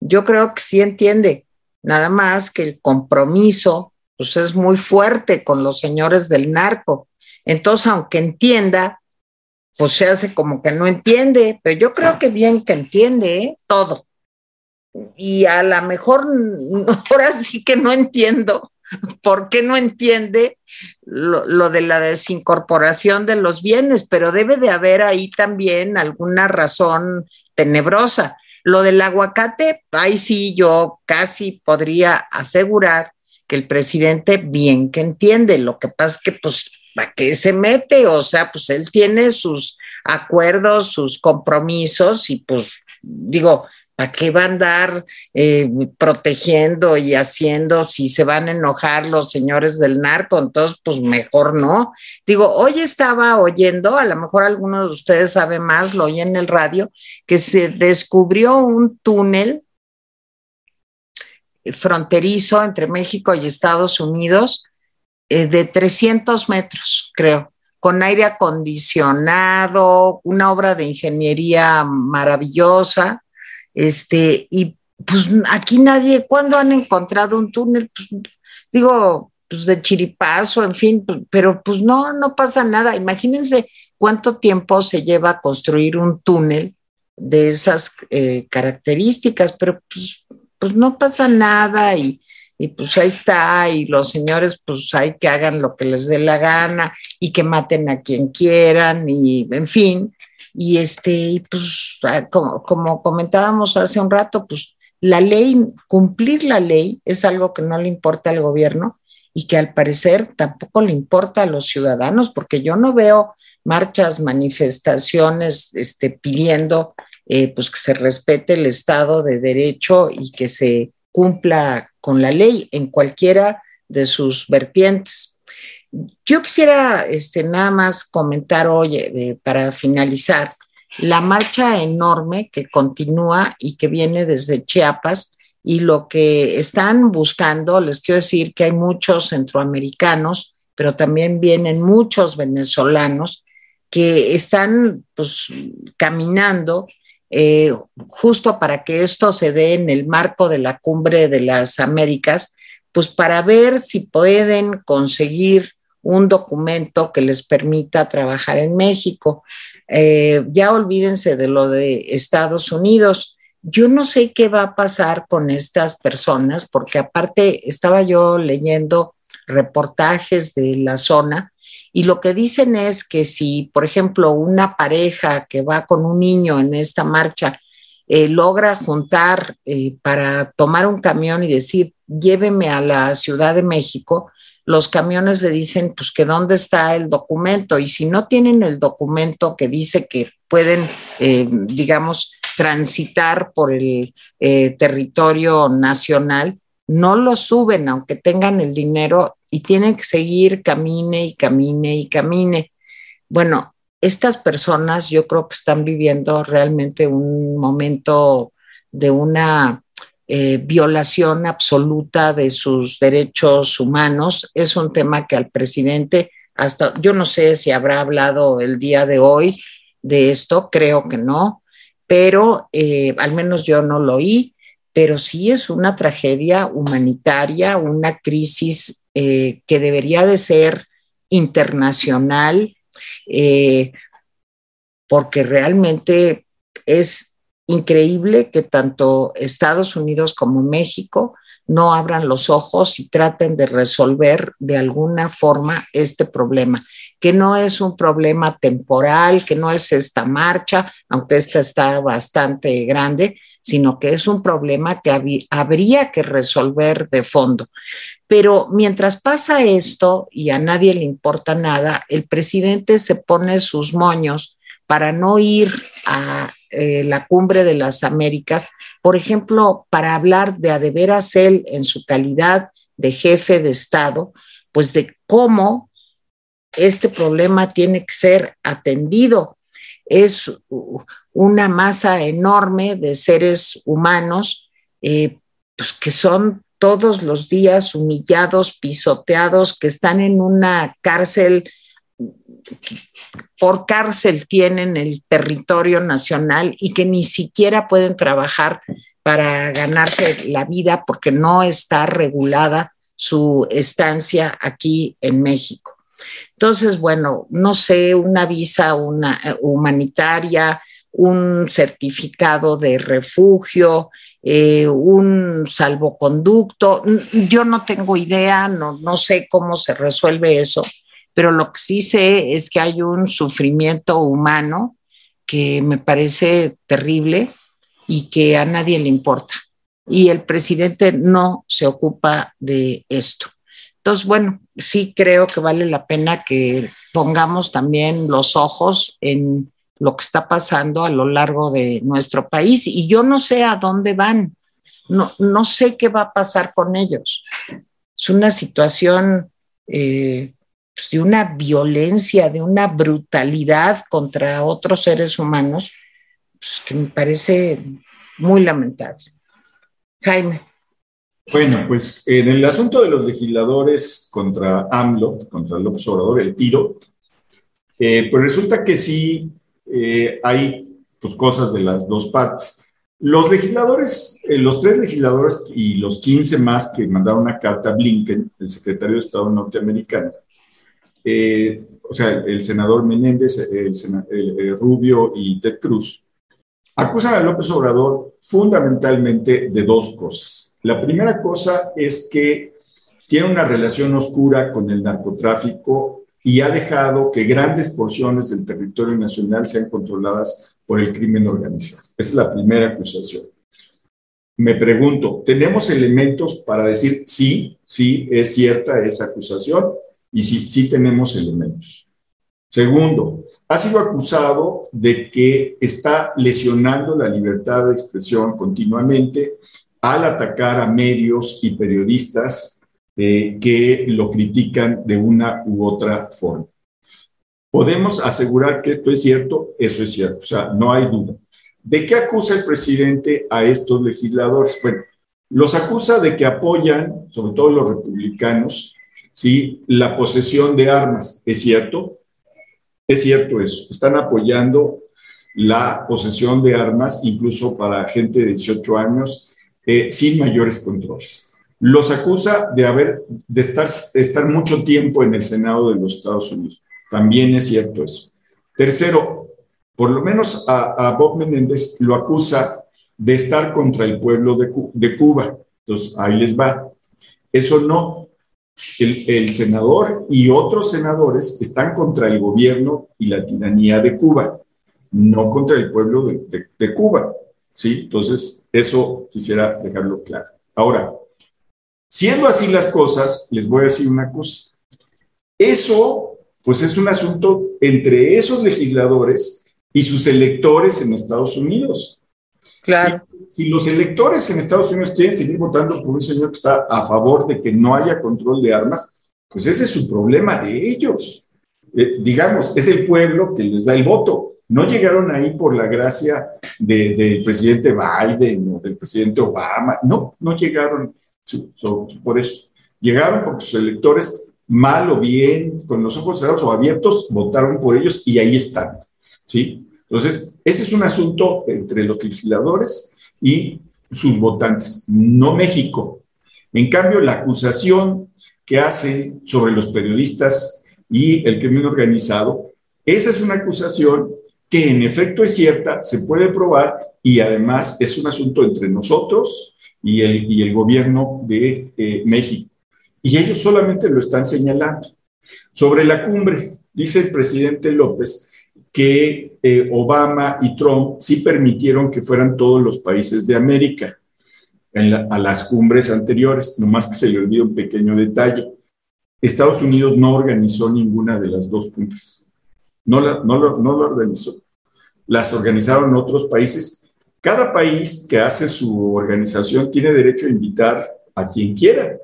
Yo creo que sí entiende, nada más que el compromiso pues es muy fuerte con los señores del narco. Entonces, aunque entienda, pues se hace como que no entiende, pero yo creo que bien que entiende ¿eh? todo. Y a lo mejor ahora sí que no entiendo por qué no entiende lo, lo, de la desincorporación de los bienes, pero debe de haber ahí también alguna razón tenebrosa. Lo del aguacate, ahí sí yo casi podría asegurar que el presidente bien que entiende. Lo que pasa es que, pues, ¿a qué se mete? O sea, pues él tiene sus acuerdos, sus compromisos y pues digo, ¿para qué va a andar eh, protegiendo y haciendo si se van a enojar los señores del narco? Entonces, pues mejor no. Digo, hoy estaba oyendo, a lo mejor alguno de ustedes sabe más, lo oí en el radio, que se descubrió un túnel fronterizo entre México y Estados Unidos eh, de 300 metros, creo, con aire acondicionado, una obra de ingeniería maravillosa este, y pues aquí nadie, ¿cuándo han encontrado un túnel? Pues, digo, pues de chiripazo, en fin, pues, pero pues no, no pasa nada. Imagínense cuánto tiempo se lleva construir un túnel de esas eh, características, pero pues, pues no pasa nada y, y pues ahí está, y los señores pues hay que hagan lo que les dé la gana y que maten a quien quieran y en fin, y este, pues, ah, como, como comentábamos hace un rato, pues la ley, cumplir la ley es algo que no le importa al gobierno y que al parecer tampoco le importa a los ciudadanos, porque yo no veo marchas, manifestaciones este, pidiendo eh, pues que se respete el Estado de Derecho y que se cumpla con la ley en cualquiera de sus vertientes. Yo quisiera este, nada más comentar hoy, eh, para finalizar, la marcha enorme que continúa y que viene desde Chiapas y lo que están buscando, les quiero decir que hay muchos centroamericanos, pero también vienen muchos venezolanos que están pues, caminando eh, justo para que esto se dé en el marco de la cumbre de las Américas, pues para ver si pueden conseguir un documento que les permita trabajar en México. Eh, ya olvídense de lo de Estados Unidos. Yo no sé qué va a pasar con estas personas, porque aparte estaba yo leyendo reportajes de la zona y lo que dicen es que si, por ejemplo, una pareja que va con un niño en esta marcha eh, logra juntar eh, para tomar un camión y decir, lléveme a la Ciudad de México, los camiones le dicen pues que dónde está el documento y si no tienen el documento que dice que pueden, eh, digamos, transitar por el territorio nacional, no lo suben aunque tengan el dinero y tienen que seguir camine y camine y camine. Bueno, estas personas yo creo que están viviendo realmente un momento de una eh, violación absoluta de sus derechos humanos. Es un tema que al presidente, hasta yo no sé si habrá hablado el día de hoy de esto, creo que no, pero eh, al menos yo no lo oí. pero sí es una tragedia humanitaria, una crisis eh, que debería de ser internacional, eh, porque realmente es increíble que tanto Estados Unidos como México no abran los ojos y traten de resolver de alguna forma este problema, que no es un problema temporal, que no es esta marcha, aunque esta está bastante grande, sino que es un problema que habría que resolver de fondo. Pero mientras pasa esto y a nadie le importa nada, el presidente se pone sus moños para no ir a eh, la cumbre de las Américas, por ejemplo, para hablar de a de veras en su calidad de jefe de Estado, pues de cómo este problema tiene que ser atendido. Es una masa enorme de seres humanos eh, pues que son todos los días humillados, pisoteados, que están en una cárcel por cárcel tienen el territorio nacional y que ni siquiera pueden trabajar para ganarse la vida porque no está regulada su estancia aquí en México. Entonces, bueno, no sé, una visa una, humanitaria, un certificado de refugio, eh, un salvoconducto. Yo no tengo idea, no, no sé cómo se resuelve eso, pero lo que sí sé es que hay un sufrimiento humano que me parece terrible y que a nadie le importa. Y el presidente no se ocupa de esto. Entonces, bueno, sí creo que vale la pena que pongamos también los ojos en lo que está pasando a lo largo de nuestro país y yo no sé a dónde van, no, no sé qué va a pasar con ellos. Es una situación eh, pues, de una violencia, de una brutalidad contra otros seres humanos, pues, que me parece muy lamentable. Jaime. Bueno, pues en el asunto de los legisladores contra AMLO, contra el observador, el tiro, eh, pues resulta que sí eh, hay pues, cosas de las dos partes. Los legisladores, eh, los tres legisladores y los 15 más que mandaron una carta a Blinken, el secretario de Estado norteamericano, eh, o sea, el senador Menéndez, el, Rubio y Ted Cruz, acusan a López Obrador fundamentalmente de dos cosas. La primera cosa es que tiene una relación oscura con el narcotráfico y ha dejado que grandes porciones del territorio nacional sean controladas por el crimen organizado. Esa es la primera acusación. Me pregunto, ¿tenemos elementos para decir sí, sí, es cierta esa acusación? y sí, sí tenemos elementos. Segundo, ha sido acusado de que está lesionando la libertad de expresión continuamente al atacar a medios y periodistas eh, que lo critican de una u otra forma. ¿Podemos asegurar que esto es cierto? Eso es cierto, o sea, no hay duda. ¿De qué acusa el presidente a estos legisladores? Bueno, los acusa de que apoyan, sobre todo los republicanos, ¿sí? La posesión de armas, ¿es cierto? Es cierto eso. Están apoyando la posesión de armas, incluso para gente de 18 años, eh, sin mayores controles. Los acusa de, haber, de estar, estar mucho tiempo en el Senado de los Estados Unidos. También es cierto eso. Tercero, por lo menos a, Bob Menéndez lo acusa de estar contra el pueblo de, de Cuba. Entonces, ahí les va. Eso no, el, senador y otros senadores están contra el gobierno y la tiranía de Cuba, no contra el pueblo de, Cuba. ¿sí? Entonces, eso quisiera dejarlo claro. Ahora, siendo así las cosas, les voy a decir una cosa. Eso, pues es un asunto entre esos legisladores y sus electores en Estados Unidos. Claro si los electores en Estados Unidos quieren seguir votando por un señor que está a favor de que no haya control de armas, pues ese es su problema de ellos. Eh, digamos, es el pueblo que les da el voto. No llegaron ahí por la gracia del presidente Biden o del presidente Obama. No, no llegaron por eso. Llegaron porque sus electores, mal o bien, con los ojos cerrados o abiertos, votaron por ellos y ahí están. ¿sí? Entonces, ese es un asunto entre los legisladores y sus votantes, no México. En cambio, la acusación que hacen sobre los periodistas y el crimen organizado, esa es una acusación que en efecto es cierta, se puede probar y además es un asunto entre nosotros y el, y el gobierno de eh, México. Y ellos solamente lo están señalando. Sobre la cumbre, dice el presidente López que eh, Obama y Trump sí permitieron que fueran todos los países de América a las cumbres anteriores, nomás que se le olvida un pequeño detalle. Estados Unidos no organizó ninguna de las dos cumbres. No, la, no, lo, no lo organizó. Las organizaron otros países. Cada país que hace su organización tiene derecho a invitar a quien quiera.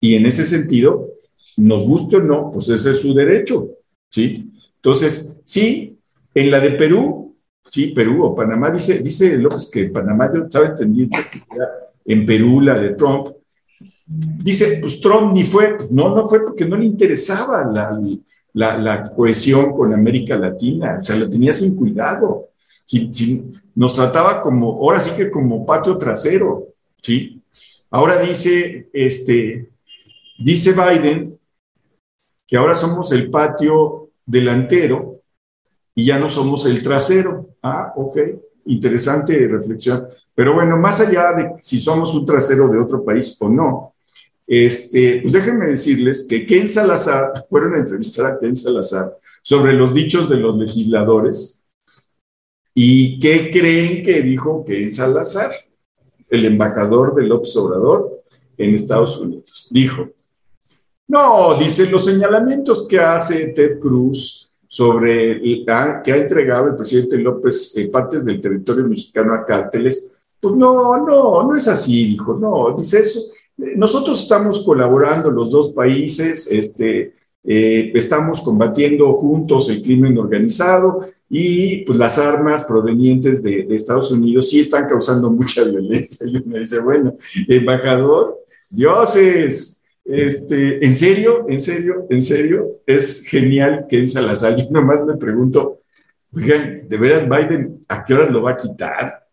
Y en ese sentido, nos guste o no, pues ese es su derecho. ¿sí? Entonces, sí, en la de Perú, sí, Perú o Panamá, dice, dice López que Panamá, yo estaba entendiendo que era en Perú la de Trump. Dice, pues Trump ni fue, pues no, no fue porque no le interesaba la, la, la cohesión con América Latina, o sea, la tenía sin cuidado. Nos trataba como, ahora sí que como patio trasero, ¿sí? Ahora dice, este, dice Biden que ahora somos el patio delantero y ya no somos el trasero. Ah, ok, interesante reflexión. Pero bueno, más allá de si somos un trasero de otro país o no, este, pues déjenme decirles que Ken Salazar, fueron a entrevistar a Ken Salazar sobre los dichos de los legisladores y qué creen que dijo Ken Salazar, el embajador del observador en Estados Unidos. Dijo, no, dice los señalamientos que hace Ted Cruz sobre que ha entregado el presidente López partes del territorio mexicano a cárteles, pues no, no, no es así, dijo, no, dice eso. Nosotros estamos colaborando los dos países, este, eh, estamos combatiendo juntos el crimen organizado y pues las armas provenientes de, de, Estados Unidos sí están causando mucha violencia. Y me dice, bueno, embajador, dioses, este, ¿En serio? ¿En serio? ¿En serio? Es genial que en Salazar. Yo nomás me pregunto, oigan, ¿de veras Biden a qué horas lo va a quitar?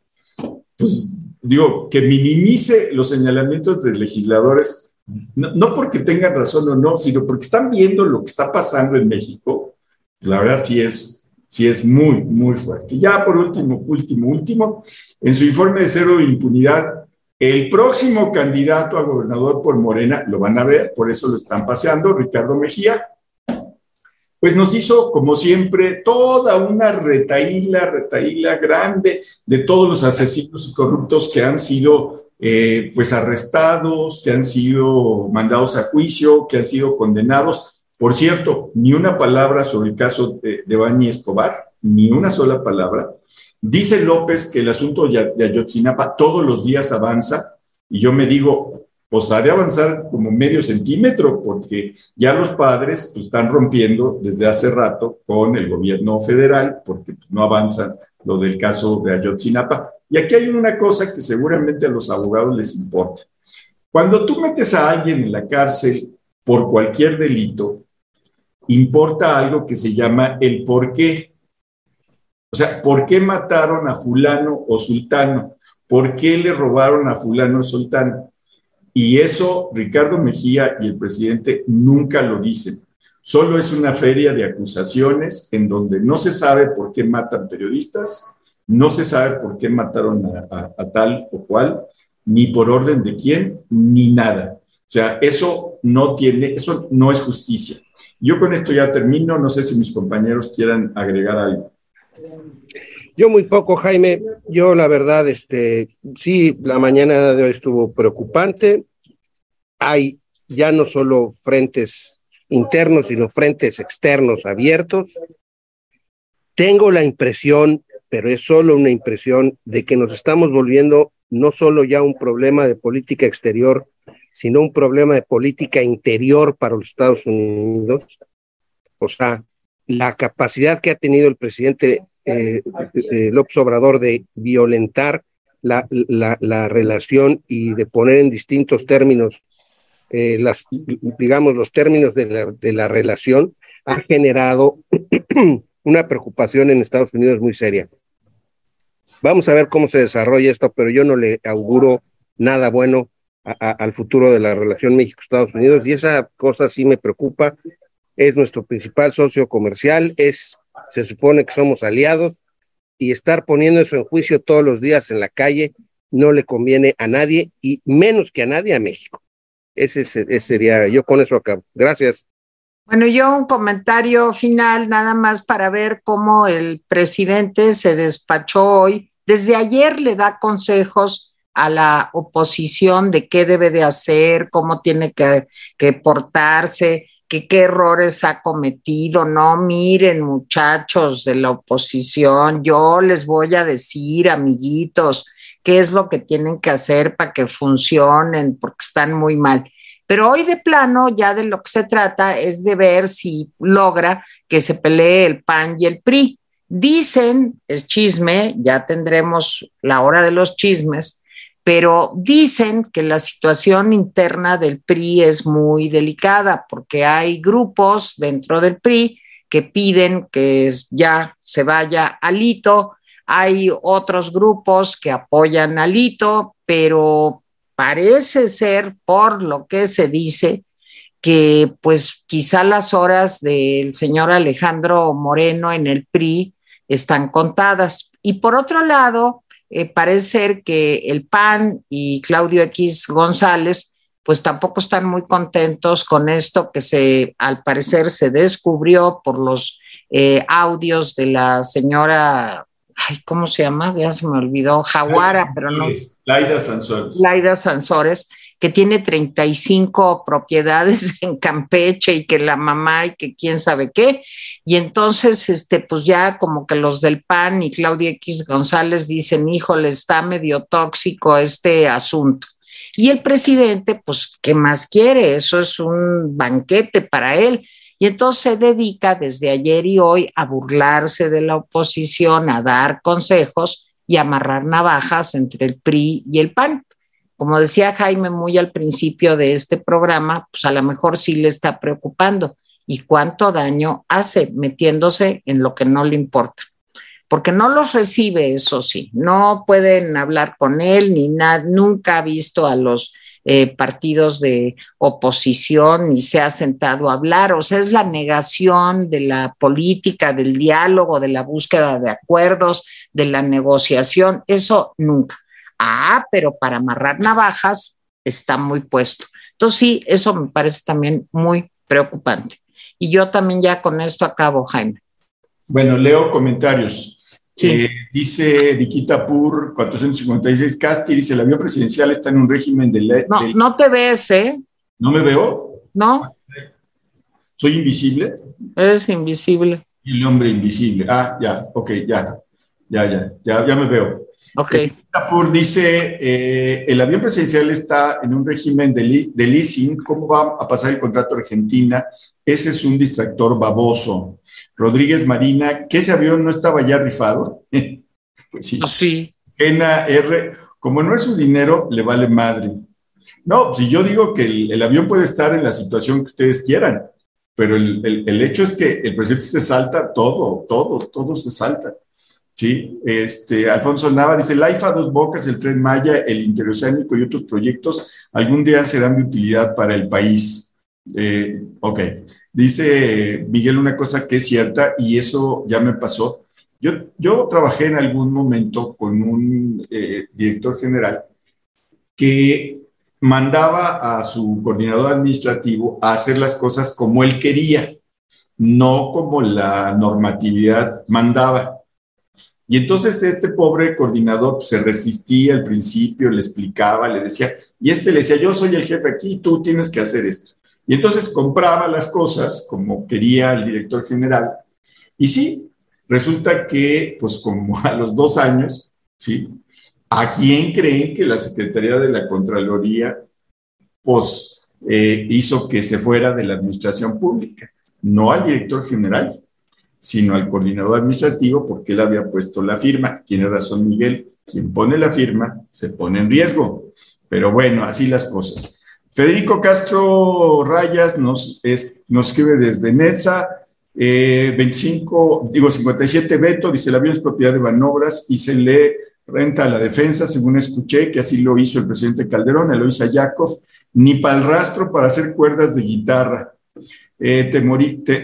Pues digo, que minimice los señalamientos de legisladores, no, porque tengan razón o no, sino porque están viendo lo que está pasando en México. La verdad sí es, sí es muy, muy fuerte. Ya por último, último, último, en su informe de cero impunidad, el próximo candidato a gobernador por Morena, lo van a ver, por eso lo están paseando, Ricardo Mejía, pues nos hizo, como siempre, toda una retaíla, retaíla grande de todos los asesinos y corruptos que han sido eh, pues arrestados, que han sido mandados a juicio, que han sido condenados. Por cierto, ni una palabra sobre el caso de, de Escobar, ni una sola palabra. Dice López que el asunto de Ayotzinapa todos los días avanza y yo me digo, pues ha de avanzar como medio centímetro porque ya los padres pues, están rompiendo desde hace rato con el gobierno federal porque pues, no avanza lo del caso de Ayotzinapa. Y aquí hay una cosa que seguramente a los abogados les importa. Cuando tú metes a alguien en la cárcel por cualquier delito, importa algo que se llama el por qué. O sea, ¿por qué mataron a fulano o sultano? ¿Por qué le robaron a fulano o sultano? Y eso Ricardo Mejía y el presidente nunca lo dicen. Solo es una feria de acusaciones en donde no se sabe por qué matan periodistas, no se sabe por qué mataron a, a tal o cual, ni por orden de quién, ni nada. O sea, eso no tiene, eso no es justicia. Yo con esto ya termino, no sé si mis compañeros quieran agregar algo. Yo muy poco, Jaime. Yo la verdad, este, sí, la mañana de hoy estuvo preocupante. Hay ya no solo frentes internos, sino frentes externos abiertos. Tengo la impresión, pero es solo una impresión, de que nos estamos volviendo no solo ya un problema de política exterior, sino un problema de política interior para los Estados Unidos. O sea, la capacidad que ha tenido el presidente eh, López Obrador de violentar la, la, relación y de poner en distintos términos, eh, las, digamos, los términos de la, de la relación, ha generado una preocupación en Estados Unidos muy seria. Vamos a ver cómo se desarrolla esto, pero yo no le auguro nada bueno al futuro de la relación México-Estados Unidos y esa cosa sí me preocupa. Es nuestro principal socio comercial, es, se supone que somos aliados y estar poniendo eso en juicio todos los días en la calle no le conviene a nadie y menos que a nadie a México. Ese, ese sería, yo con eso acabo. Gracias. Bueno, yo un comentario final nada más para ver cómo el presidente se despachó hoy. Desde ayer le da consejos a la oposición de qué debe de hacer, cómo tiene que, que portarse, qué errores ha cometido. No, miren muchachos de la oposición, yo les voy a decir, amiguitos, qué es lo que tienen que hacer para que funcionen, porque están muy mal. Pero hoy de plano ya de lo que se trata es de ver si logra que se pelee el PAN y el PRI. Dicen, es chisme, ya tendremos la hora de los chismes, pero dicen que la situación interna del PRI es muy delicada porque hay grupos dentro del PRI que piden que ya se vaya Alito, hay otros grupos que apoyan a Alito, pero parece ser, por lo que se dice, que pues quizá las horas del señor Alejandro Moreno en el PRI están contadas. Y por otro lado, eh, parece ser que el PAN y Claudio X González pues tampoco están muy contentos con esto que se, al parecer, se descubrió por los eh, audios de la señora ay, ¿cómo se llama? Ya se me olvidó, Jaguara, pero no. Laida Sansores. Laida Sansores, que tiene 35 propiedades en Campeche y que la mamá y que quién sabe qué. Y entonces, este, pues ya como que los del PAN y Claudia X González dicen, híjole, está medio tóxico este asunto. Y el presidente, pues, ¿qué más quiere? Eso es un banquete para él y entonces se dedica desde ayer y hoy a burlarse de la oposición, a dar consejos y amarrar navajas entre el PRI y el PAN. Como decía Jaime muy al principio de este programa, pues a lo mejor sí le está preocupando. ¿Y cuánto daño hace metiéndose en lo que no le importa? Porque no los recibe, eso sí, no pueden hablar con él ni nada, nunca ha visto a los eh, partidos de oposición y se ha sentado a hablar. O sea, es la negación de la política, del diálogo, de la búsqueda de acuerdos, de la negociación. Eso nunca. Ah, pero para amarrar navajas está muy puesto. Entonces sí, eso me parece también muy preocupante. Y yo también ya con esto acabo, Jaime. Bueno, leo comentarios. Eh, dice Viquita Pur 456 Casti, dice, el avión presidencial está en un régimen de... no, no te ves, ¿eh? ¿No me veo? No. ¿Soy invisible? Eres invisible. Y el hombre invisible. Ah, ya, ok, ya, ya, ya, ya, ya me veo. Ok. Pur dice, eh, el avión presidencial está en un régimen de, de leasing, ¿cómo va a pasar el contrato Argentina? Ese es un distractor baboso. Rodríguez Marina, que ese avión no estaba ya rifado. pues sí. sí. Gena R, como no es su dinero, le vale madre. No, si yo digo que el, avión puede estar en la situación que ustedes quieran, pero el, el, hecho es que el presidente se salta todo, todo, todo se salta. Sí, este, Alfonso Nava dice, la IFA Dos Bocas, el Tren Maya, el Interoceánico y otros proyectos algún día serán de utilidad para el país. Eh, ok, dice Miguel una cosa que es cierta y eso ya me pasó. Yo, yo trabajé en algún momento con un eh, director general que mandaba a su coordinador administrativo a hacer las cosas como él quería, no como la normatividad mandaba. Y entonces este pobre coordinador se resistía al principio, le explicaba, le decía, y este le decía, yo soy el jefe aquí, tú tienes que hacer esto. Y entonces compraba las cosas como quería el director general. Y sí, resulta que, pues como a los dos años, ¿sí? ¿A quién creen que la Secretaría de la Contraloría, pues, eh, hizo que se fuera de la administración pública? No al director general, sino al coordinador administrativo, porque él había puesto la firma. Tiene razón Miguel, quien pone la firma se pone en riesgo. Pero bueno, así las cosas. Federico Castro Rayas nos, nos escribe desde Nesa. 25, digo 57 Beto, dice el avión es propiedad de Banobras y se le renta a la defensa, según escuché, que así lo hizo el presidente Calderón, Eloisa Yakov, ni para el rastro para hacer cuerdas de guitarra. Eh,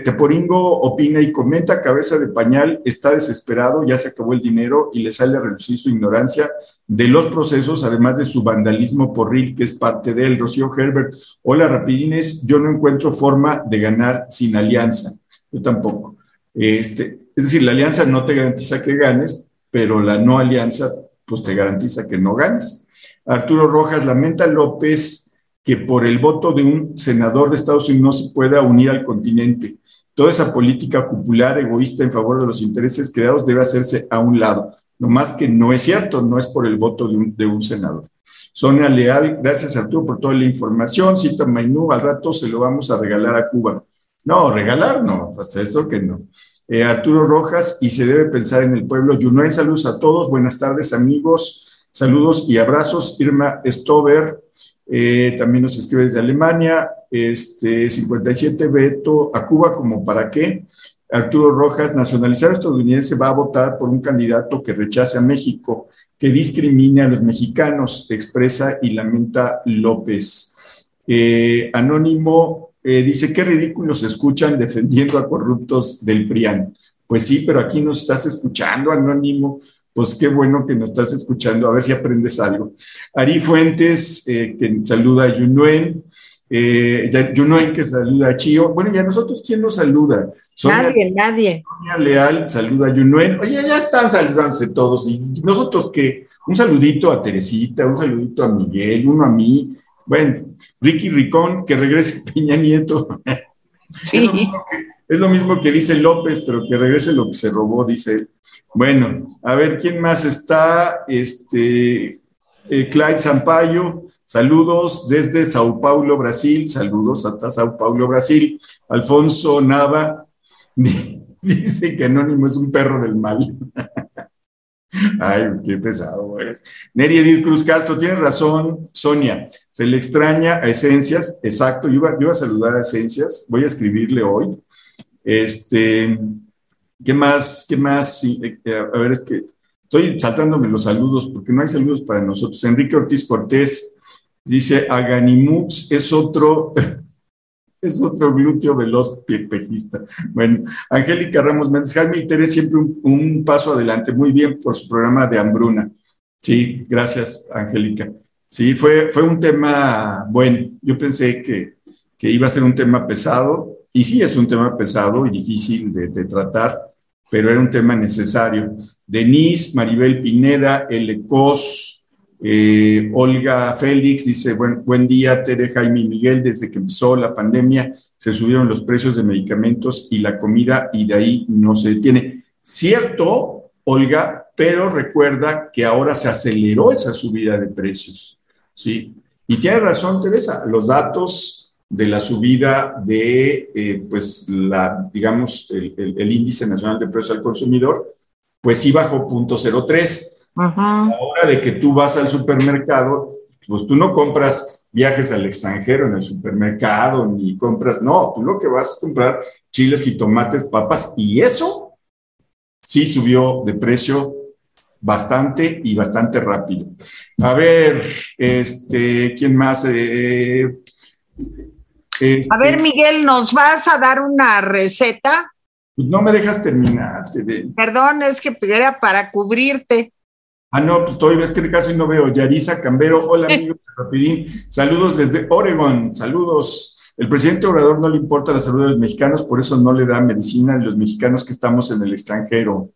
Teporingo opina y comenta, cabeza de pañal, está desesperado, ya se acabó el dinero y le sale a reducir su ignorancia de los procesos, además de su vandalismo porril, que es parte de él. Rocío Herbert, hola rapidines, yo no encuentro forma de ganar sin alianza. Yo tampoco. Este, es decir, la alianza no te garantiza que ganes, pero la no alianza pues te garantiza que no ganes. Arturo Rojas lamenta López que por el voto de un senador de Estados Unidos no se pueda unir al continente. Toda esa política popular egoísta en favor de los intereses creados debe hacerse a un lado. No más que no es cierto, no es por el voto de un, senador. Sonia Leal, gracias Arturo por toda la información. Cita Mainú, al rato se lo vamos a regalar a Cuba. No, regalar no, pues eso que no. Eh, Arturo Rojas, y se debe pensar en el pueblo. Junoy, saludos a todos. Buenas tardes, amigos. Saludos y abrazos. Irma Stover, eh, también nos escribe desde Alemania, este, 57 Beto, a Cuba como para qué. Arturo Rojas, nacionalizado estadounidense, va a votar por un candidato que rechace a México, que discrimine a los mexicanos, expresa y lamenta López. Eh, Anónimo eh, dice, qué ridículos escuchan defendiendo a corruptos del PRIAN. Pues sí, pero aquí nos estás escuchando, Anónimo pues qué bueno que nos estás escuchando, a ver si aprendes algo. Ari Fuentes, eh, que saluda a Yunuen, eh, Yunuen que saluda a Chio. Bueno, ¿y a nosotros quién nos saluda? nadie, nadie. Sonia Leal saluda a Yunuen. Oye, ya están saludándose todos. ¿Y nosotros qué? Un saludito a Teresita, un saludito a Miguel, uno a mí. Bueno, Ricky Ricón, que regrese Peña Nieto. Sí. Es, lo mismo que, dice López, pero que regrese lo que se robó, dice él. Bueno, a ver, ¿quién más está? Este, eh, Clyde Sampaio, saludos desde Sao Paulo, Brasil, saludos hasta Sao Paulo, Brasil. Alfonso Nava dice que Anónimo es un perro del mal. Ay, qué pesado es. Neri Edith Cruz Castro, tienes razón, Sonia. Se le extraña a Esencias, exacto. Yo iba, yo iba a saludar a Esencias, voy a escribirle hoy. Este, ¿Qué más? ¿Qué más? Eh, eh, a ver, es que estoy saltándome los saludos porque no hay saludos para nosotros. Enrique Ortiz Cortés dice, Aganimux es otro, es otro glúteo veloz pejista. Bueno, Angélica Ramos Méndez, Jaime y siempre un, paso adelante. Muy bien por su programa de Hambruna. Sí, gracias, Angélica. Sí, fue, fue un tema bueno. Yo pensé que, que iba a ser un tema pesado, y sí es un tema pesado y difícil de, tratar, pero era un tema necesario. Denise, Maribel Pineda, Elecos, eh, Olga Félix dice, buen, buen día, Tere, Jaime y Miguel, desde que empezó la pandemia se subieron los precios de medicamentos y la comida y de ahí no se detiene. Cierto, Olga, pero recuerda que ahora se aceleró esa subida de precios, ¿sí? Y tiene razón, Teresa, los datos de la subida de, eh, pues, la, digamos, el, índice nacional de precios al consumidor, pues sí bajó 0.03. Ahora de que tú vas al supermercado, pues tú no compras viajes al extranjero en el supermercado, ni compras, no, tú lo que vas a comprar chiles, jitomates, papas, y eso sí subió de precio bastante y bastante rápido. A ver, este, ¿quién más? Eh, a ver, este, Miguel, ¿nos vas a dar una receta? Pues no me dejas terminar. Perdón, es que era para cubrirte. Ah, no, pues todavía es que casi no veo. Yarisa Cambero, hola amigos Rapidín, saludos desde Oregon, saludos. El presidente Obrador no le importa la salud de los mexicanos, por eso no le da medicina a los mexicanos que estamos en el extranjero.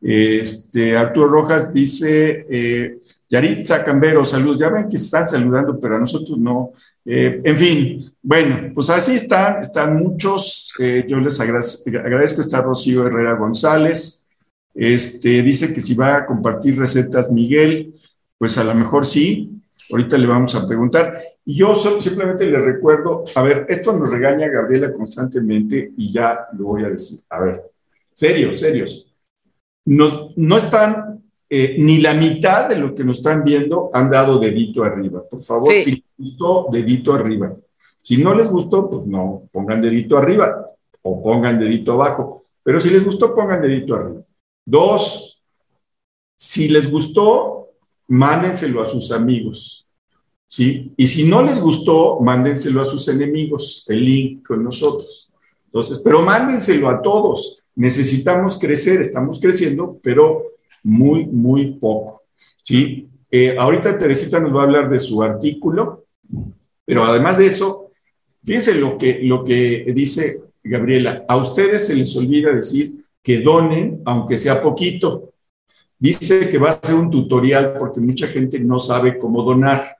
Este, Arturo Rojas dice, eh, Yaritza Cambero, saludos. Ya ven que están saludando, pero a nosotros no. Eh, en fin, bueno, pues así están, están muchos. Eh, yo les agradezco, está Rocío Herrera González. Este, dice que si va a compartir recetas Miguel, pues a lo mejor sí. Ahorita le vamos a preguntar. Y yo simplemente le recuerdo, a ver, esto nos regaña Gabriela constantemente y ya lo voy a decir. A ver, serios, serios. no están eh, ni la mitad de lo que nos están viendo han dado dedito arriba. Por favor, si les gustó, dedito arriba. Si no les gustó, pues no, pongan dedito arriba. o pongan dedito abajo. Pero si les gustó, pongan dedito arriba. Dos, si les gustó, mándenselo a sus amigos. ¿sí? Y si no les gustó, mándenselo a sus enemigos, el link con nosotros. Entonces, pero mándenselo a todos. Necesitamos crecer, estamos creciendo, pero muy, muy poco. ¿sí? Eh, ahorita Teresita nos va a hablar de su artículo, pero además de eso, fíjense lo que, lo que dice Gabriela, a ustedes se les olvida decir que donen, aunque sea poquito. Dice que va a ser un tutorial porque mucha gente no sabe cómo donar.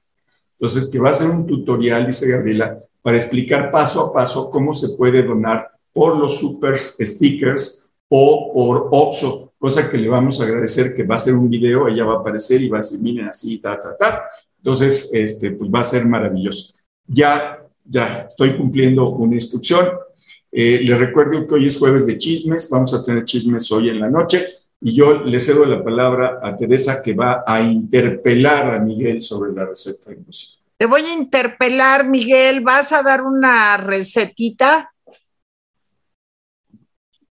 Entonces, que va a ser un tutorial, dice Gabriela, para explicar paso a paso cómo se puede donar por los super stickers o por OXO, cosa que le vamos a agradecer que va a ser un video, ella va a aparecer y va a decir, miren así, ta, ta, ta. Entonces, este, pues va a ser maravilloso. Ya, ya estoy cumpliendo una instrucción. Eh, les recuerdo que hoy es jueves de chismes, vamos a tener chismes hoy en la noche y yo le cedo la palabra a Teresa que va a interpelar a Miguel sobre la receta de Te voy a interpelar, Miguel. ¿Vas a dar una recetita?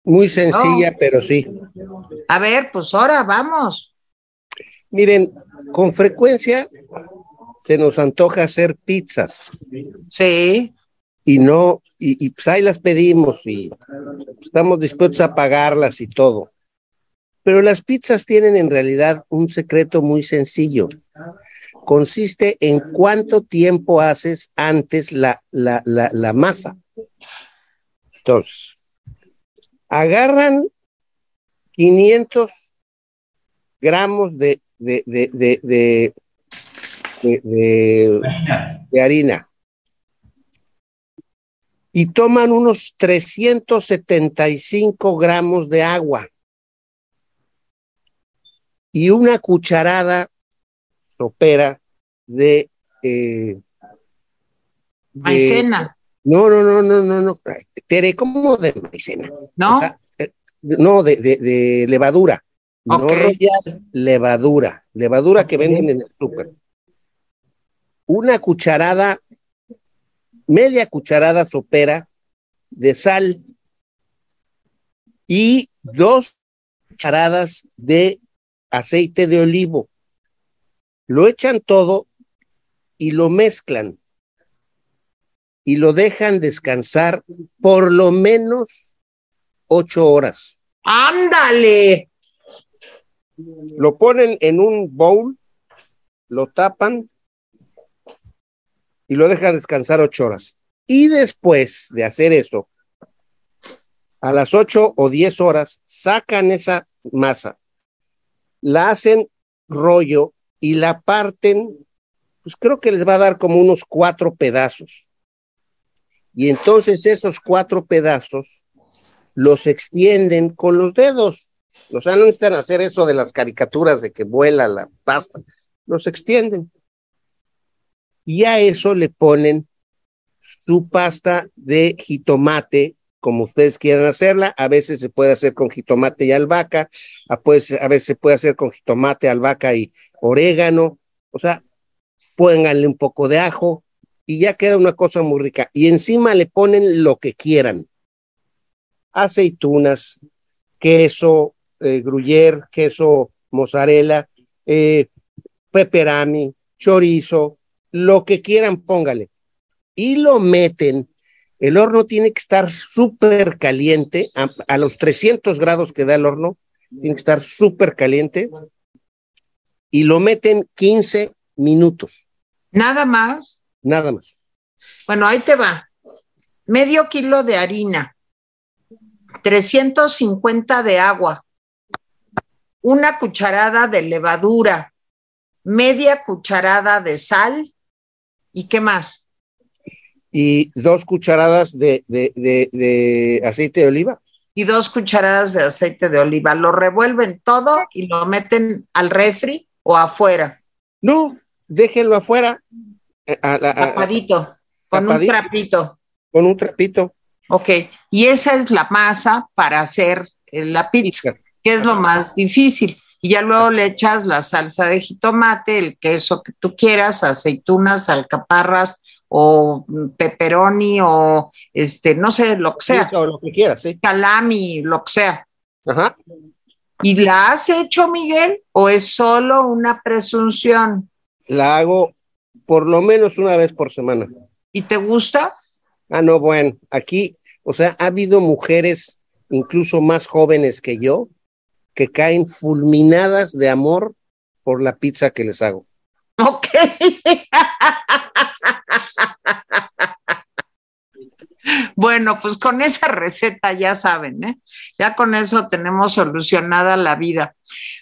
Muy sencilla, pero sí. A ver, pues ahora vamos. Miren, con frecuencia se nos antoja hacer pizzas. Sí. Y no, y, y pues ahí las pedimos y estamos dispuestos a pagarlas y todo. Pero las pizzas tienen en realidad un secreto muy sencillo. Consiste en cuánto tiempo haces antes la, la, la, la masa. Entonces, agarran 500 gramos de, de, de, de, de, de, de harina. y toman unos 375 gramos de agua. Y una cucharada sopera de, eh, maicena. No, no, no, no, no, no. Tere, ¿cómo de maicena? No. O sea, eh, no, de, de, de levadura. No royal, levadura. Levadura que venden en el súper. Una cucharada, media cucharada sopera de sal y dos cucharadas de aceite de olivo. Lo echan todo y lo mezclan y lo dejan descansar por lo menos ocho horas. Ándale. Lo ponen en un bowl, lo tapan y lo dejan descansar ocho horas. Y después de hacer eso, a las ocho o diez horas, sacan esa masa, la hacen rollo y la parten, pues creo que les va a dar como unos cuatro pedazos. Y entonces esos cuatro pedazos los extienden con los dedos. O sea, no necesitan hacer eso de las caricaturas de que vuela la pasta. Los extienden. Y a eso le ponen su pasta de jitomate como ustedes quieran hacerla. A veces se puede hacer con jitomate y albahaca, a, pues, a veces se puede hacer con jitomate, albahaca y orégano. O sea, pónganle un poco de ajo y ya queda una cosa muy rica. Y encima le ponen lo que quieran. Aceitunas, queso, eh, gruyere, queso mozzarella, eh, peperami, chorizo, lo que quieran, póngale. Y lo meten el horno tiene que estar súper caliente, a, a, los 300 grados que da el horno, tiene que estar súper caliente y lo meten 15 minutos. Nada más. Nada más. Bueno, ahí te va. Medio kilo de harina, 350 de agua, una cucharada de levadura, media cucharada de sal y qué más y dos cucharadas de, de, de, de, aceite de oliva. Y dos cucharadas de aceite de oliva. Lo revuelven todo y lo meten al refri o afuera. No, déjenlo afuera. A, a, a, tapadito, con tapadito, un trapito. Con un trapito. Ok, y esa es la masa para hacer la pizza, que es lo más difícil. Y ya luego le echas la salsa de jitomate, el queso que tú quieras, aceitunas, alcaparras, o pepperoni o este, no sé, lo que sea. o lo que quieras, sí. Salami, lo que sea. Ajá. ¿Y la has hecho, Miguel? ¿O es solo una presunción? La hago por lo menos una vez por semana. ¿Y te gusta? Ah, no, bueno, aquí, o sea, ha habido mujeres incluso más jóvenes que yo que caen fulminadas de amor por la pizza que les hago. Ok. Bueno, pues con esa receta ya saben, ¿eh? Ya con eso tenemos solucionada la vida.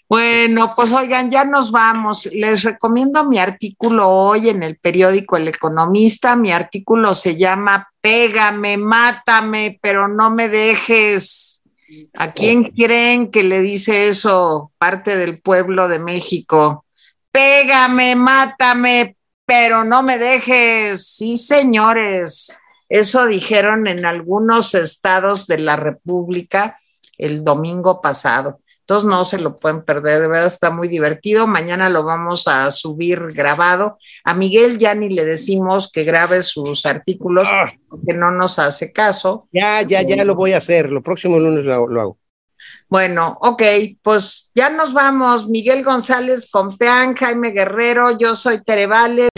Bueno, pues oigan, ya nos vamos. Les recomiendo mi artículo hoy en el periódico El Economista. Mi artículo se llama Pégame, mátame, pero no me dejes. ¿A quién creen que le dice eso parte del pueblo de México? Pégame, mátame, pero no me dejes. Sí, señores. Eso dijeron en algunos estados de la República el domingo pasado. Entonces no se lo pueden perder, de verdad está muy divertido. Mañana lo vamos a subir grabado. A Miguel ya ni le decimos que grabe sus artículos ah. porque no nos hace caso. Ya, ya, ya lo voy a hacer. Lo próximo lunes lo, lo hago. Bueno, ok, pues ya nos vamos. Miguel González Compeán, Jaime Guerrero, yo soy Tere Vale.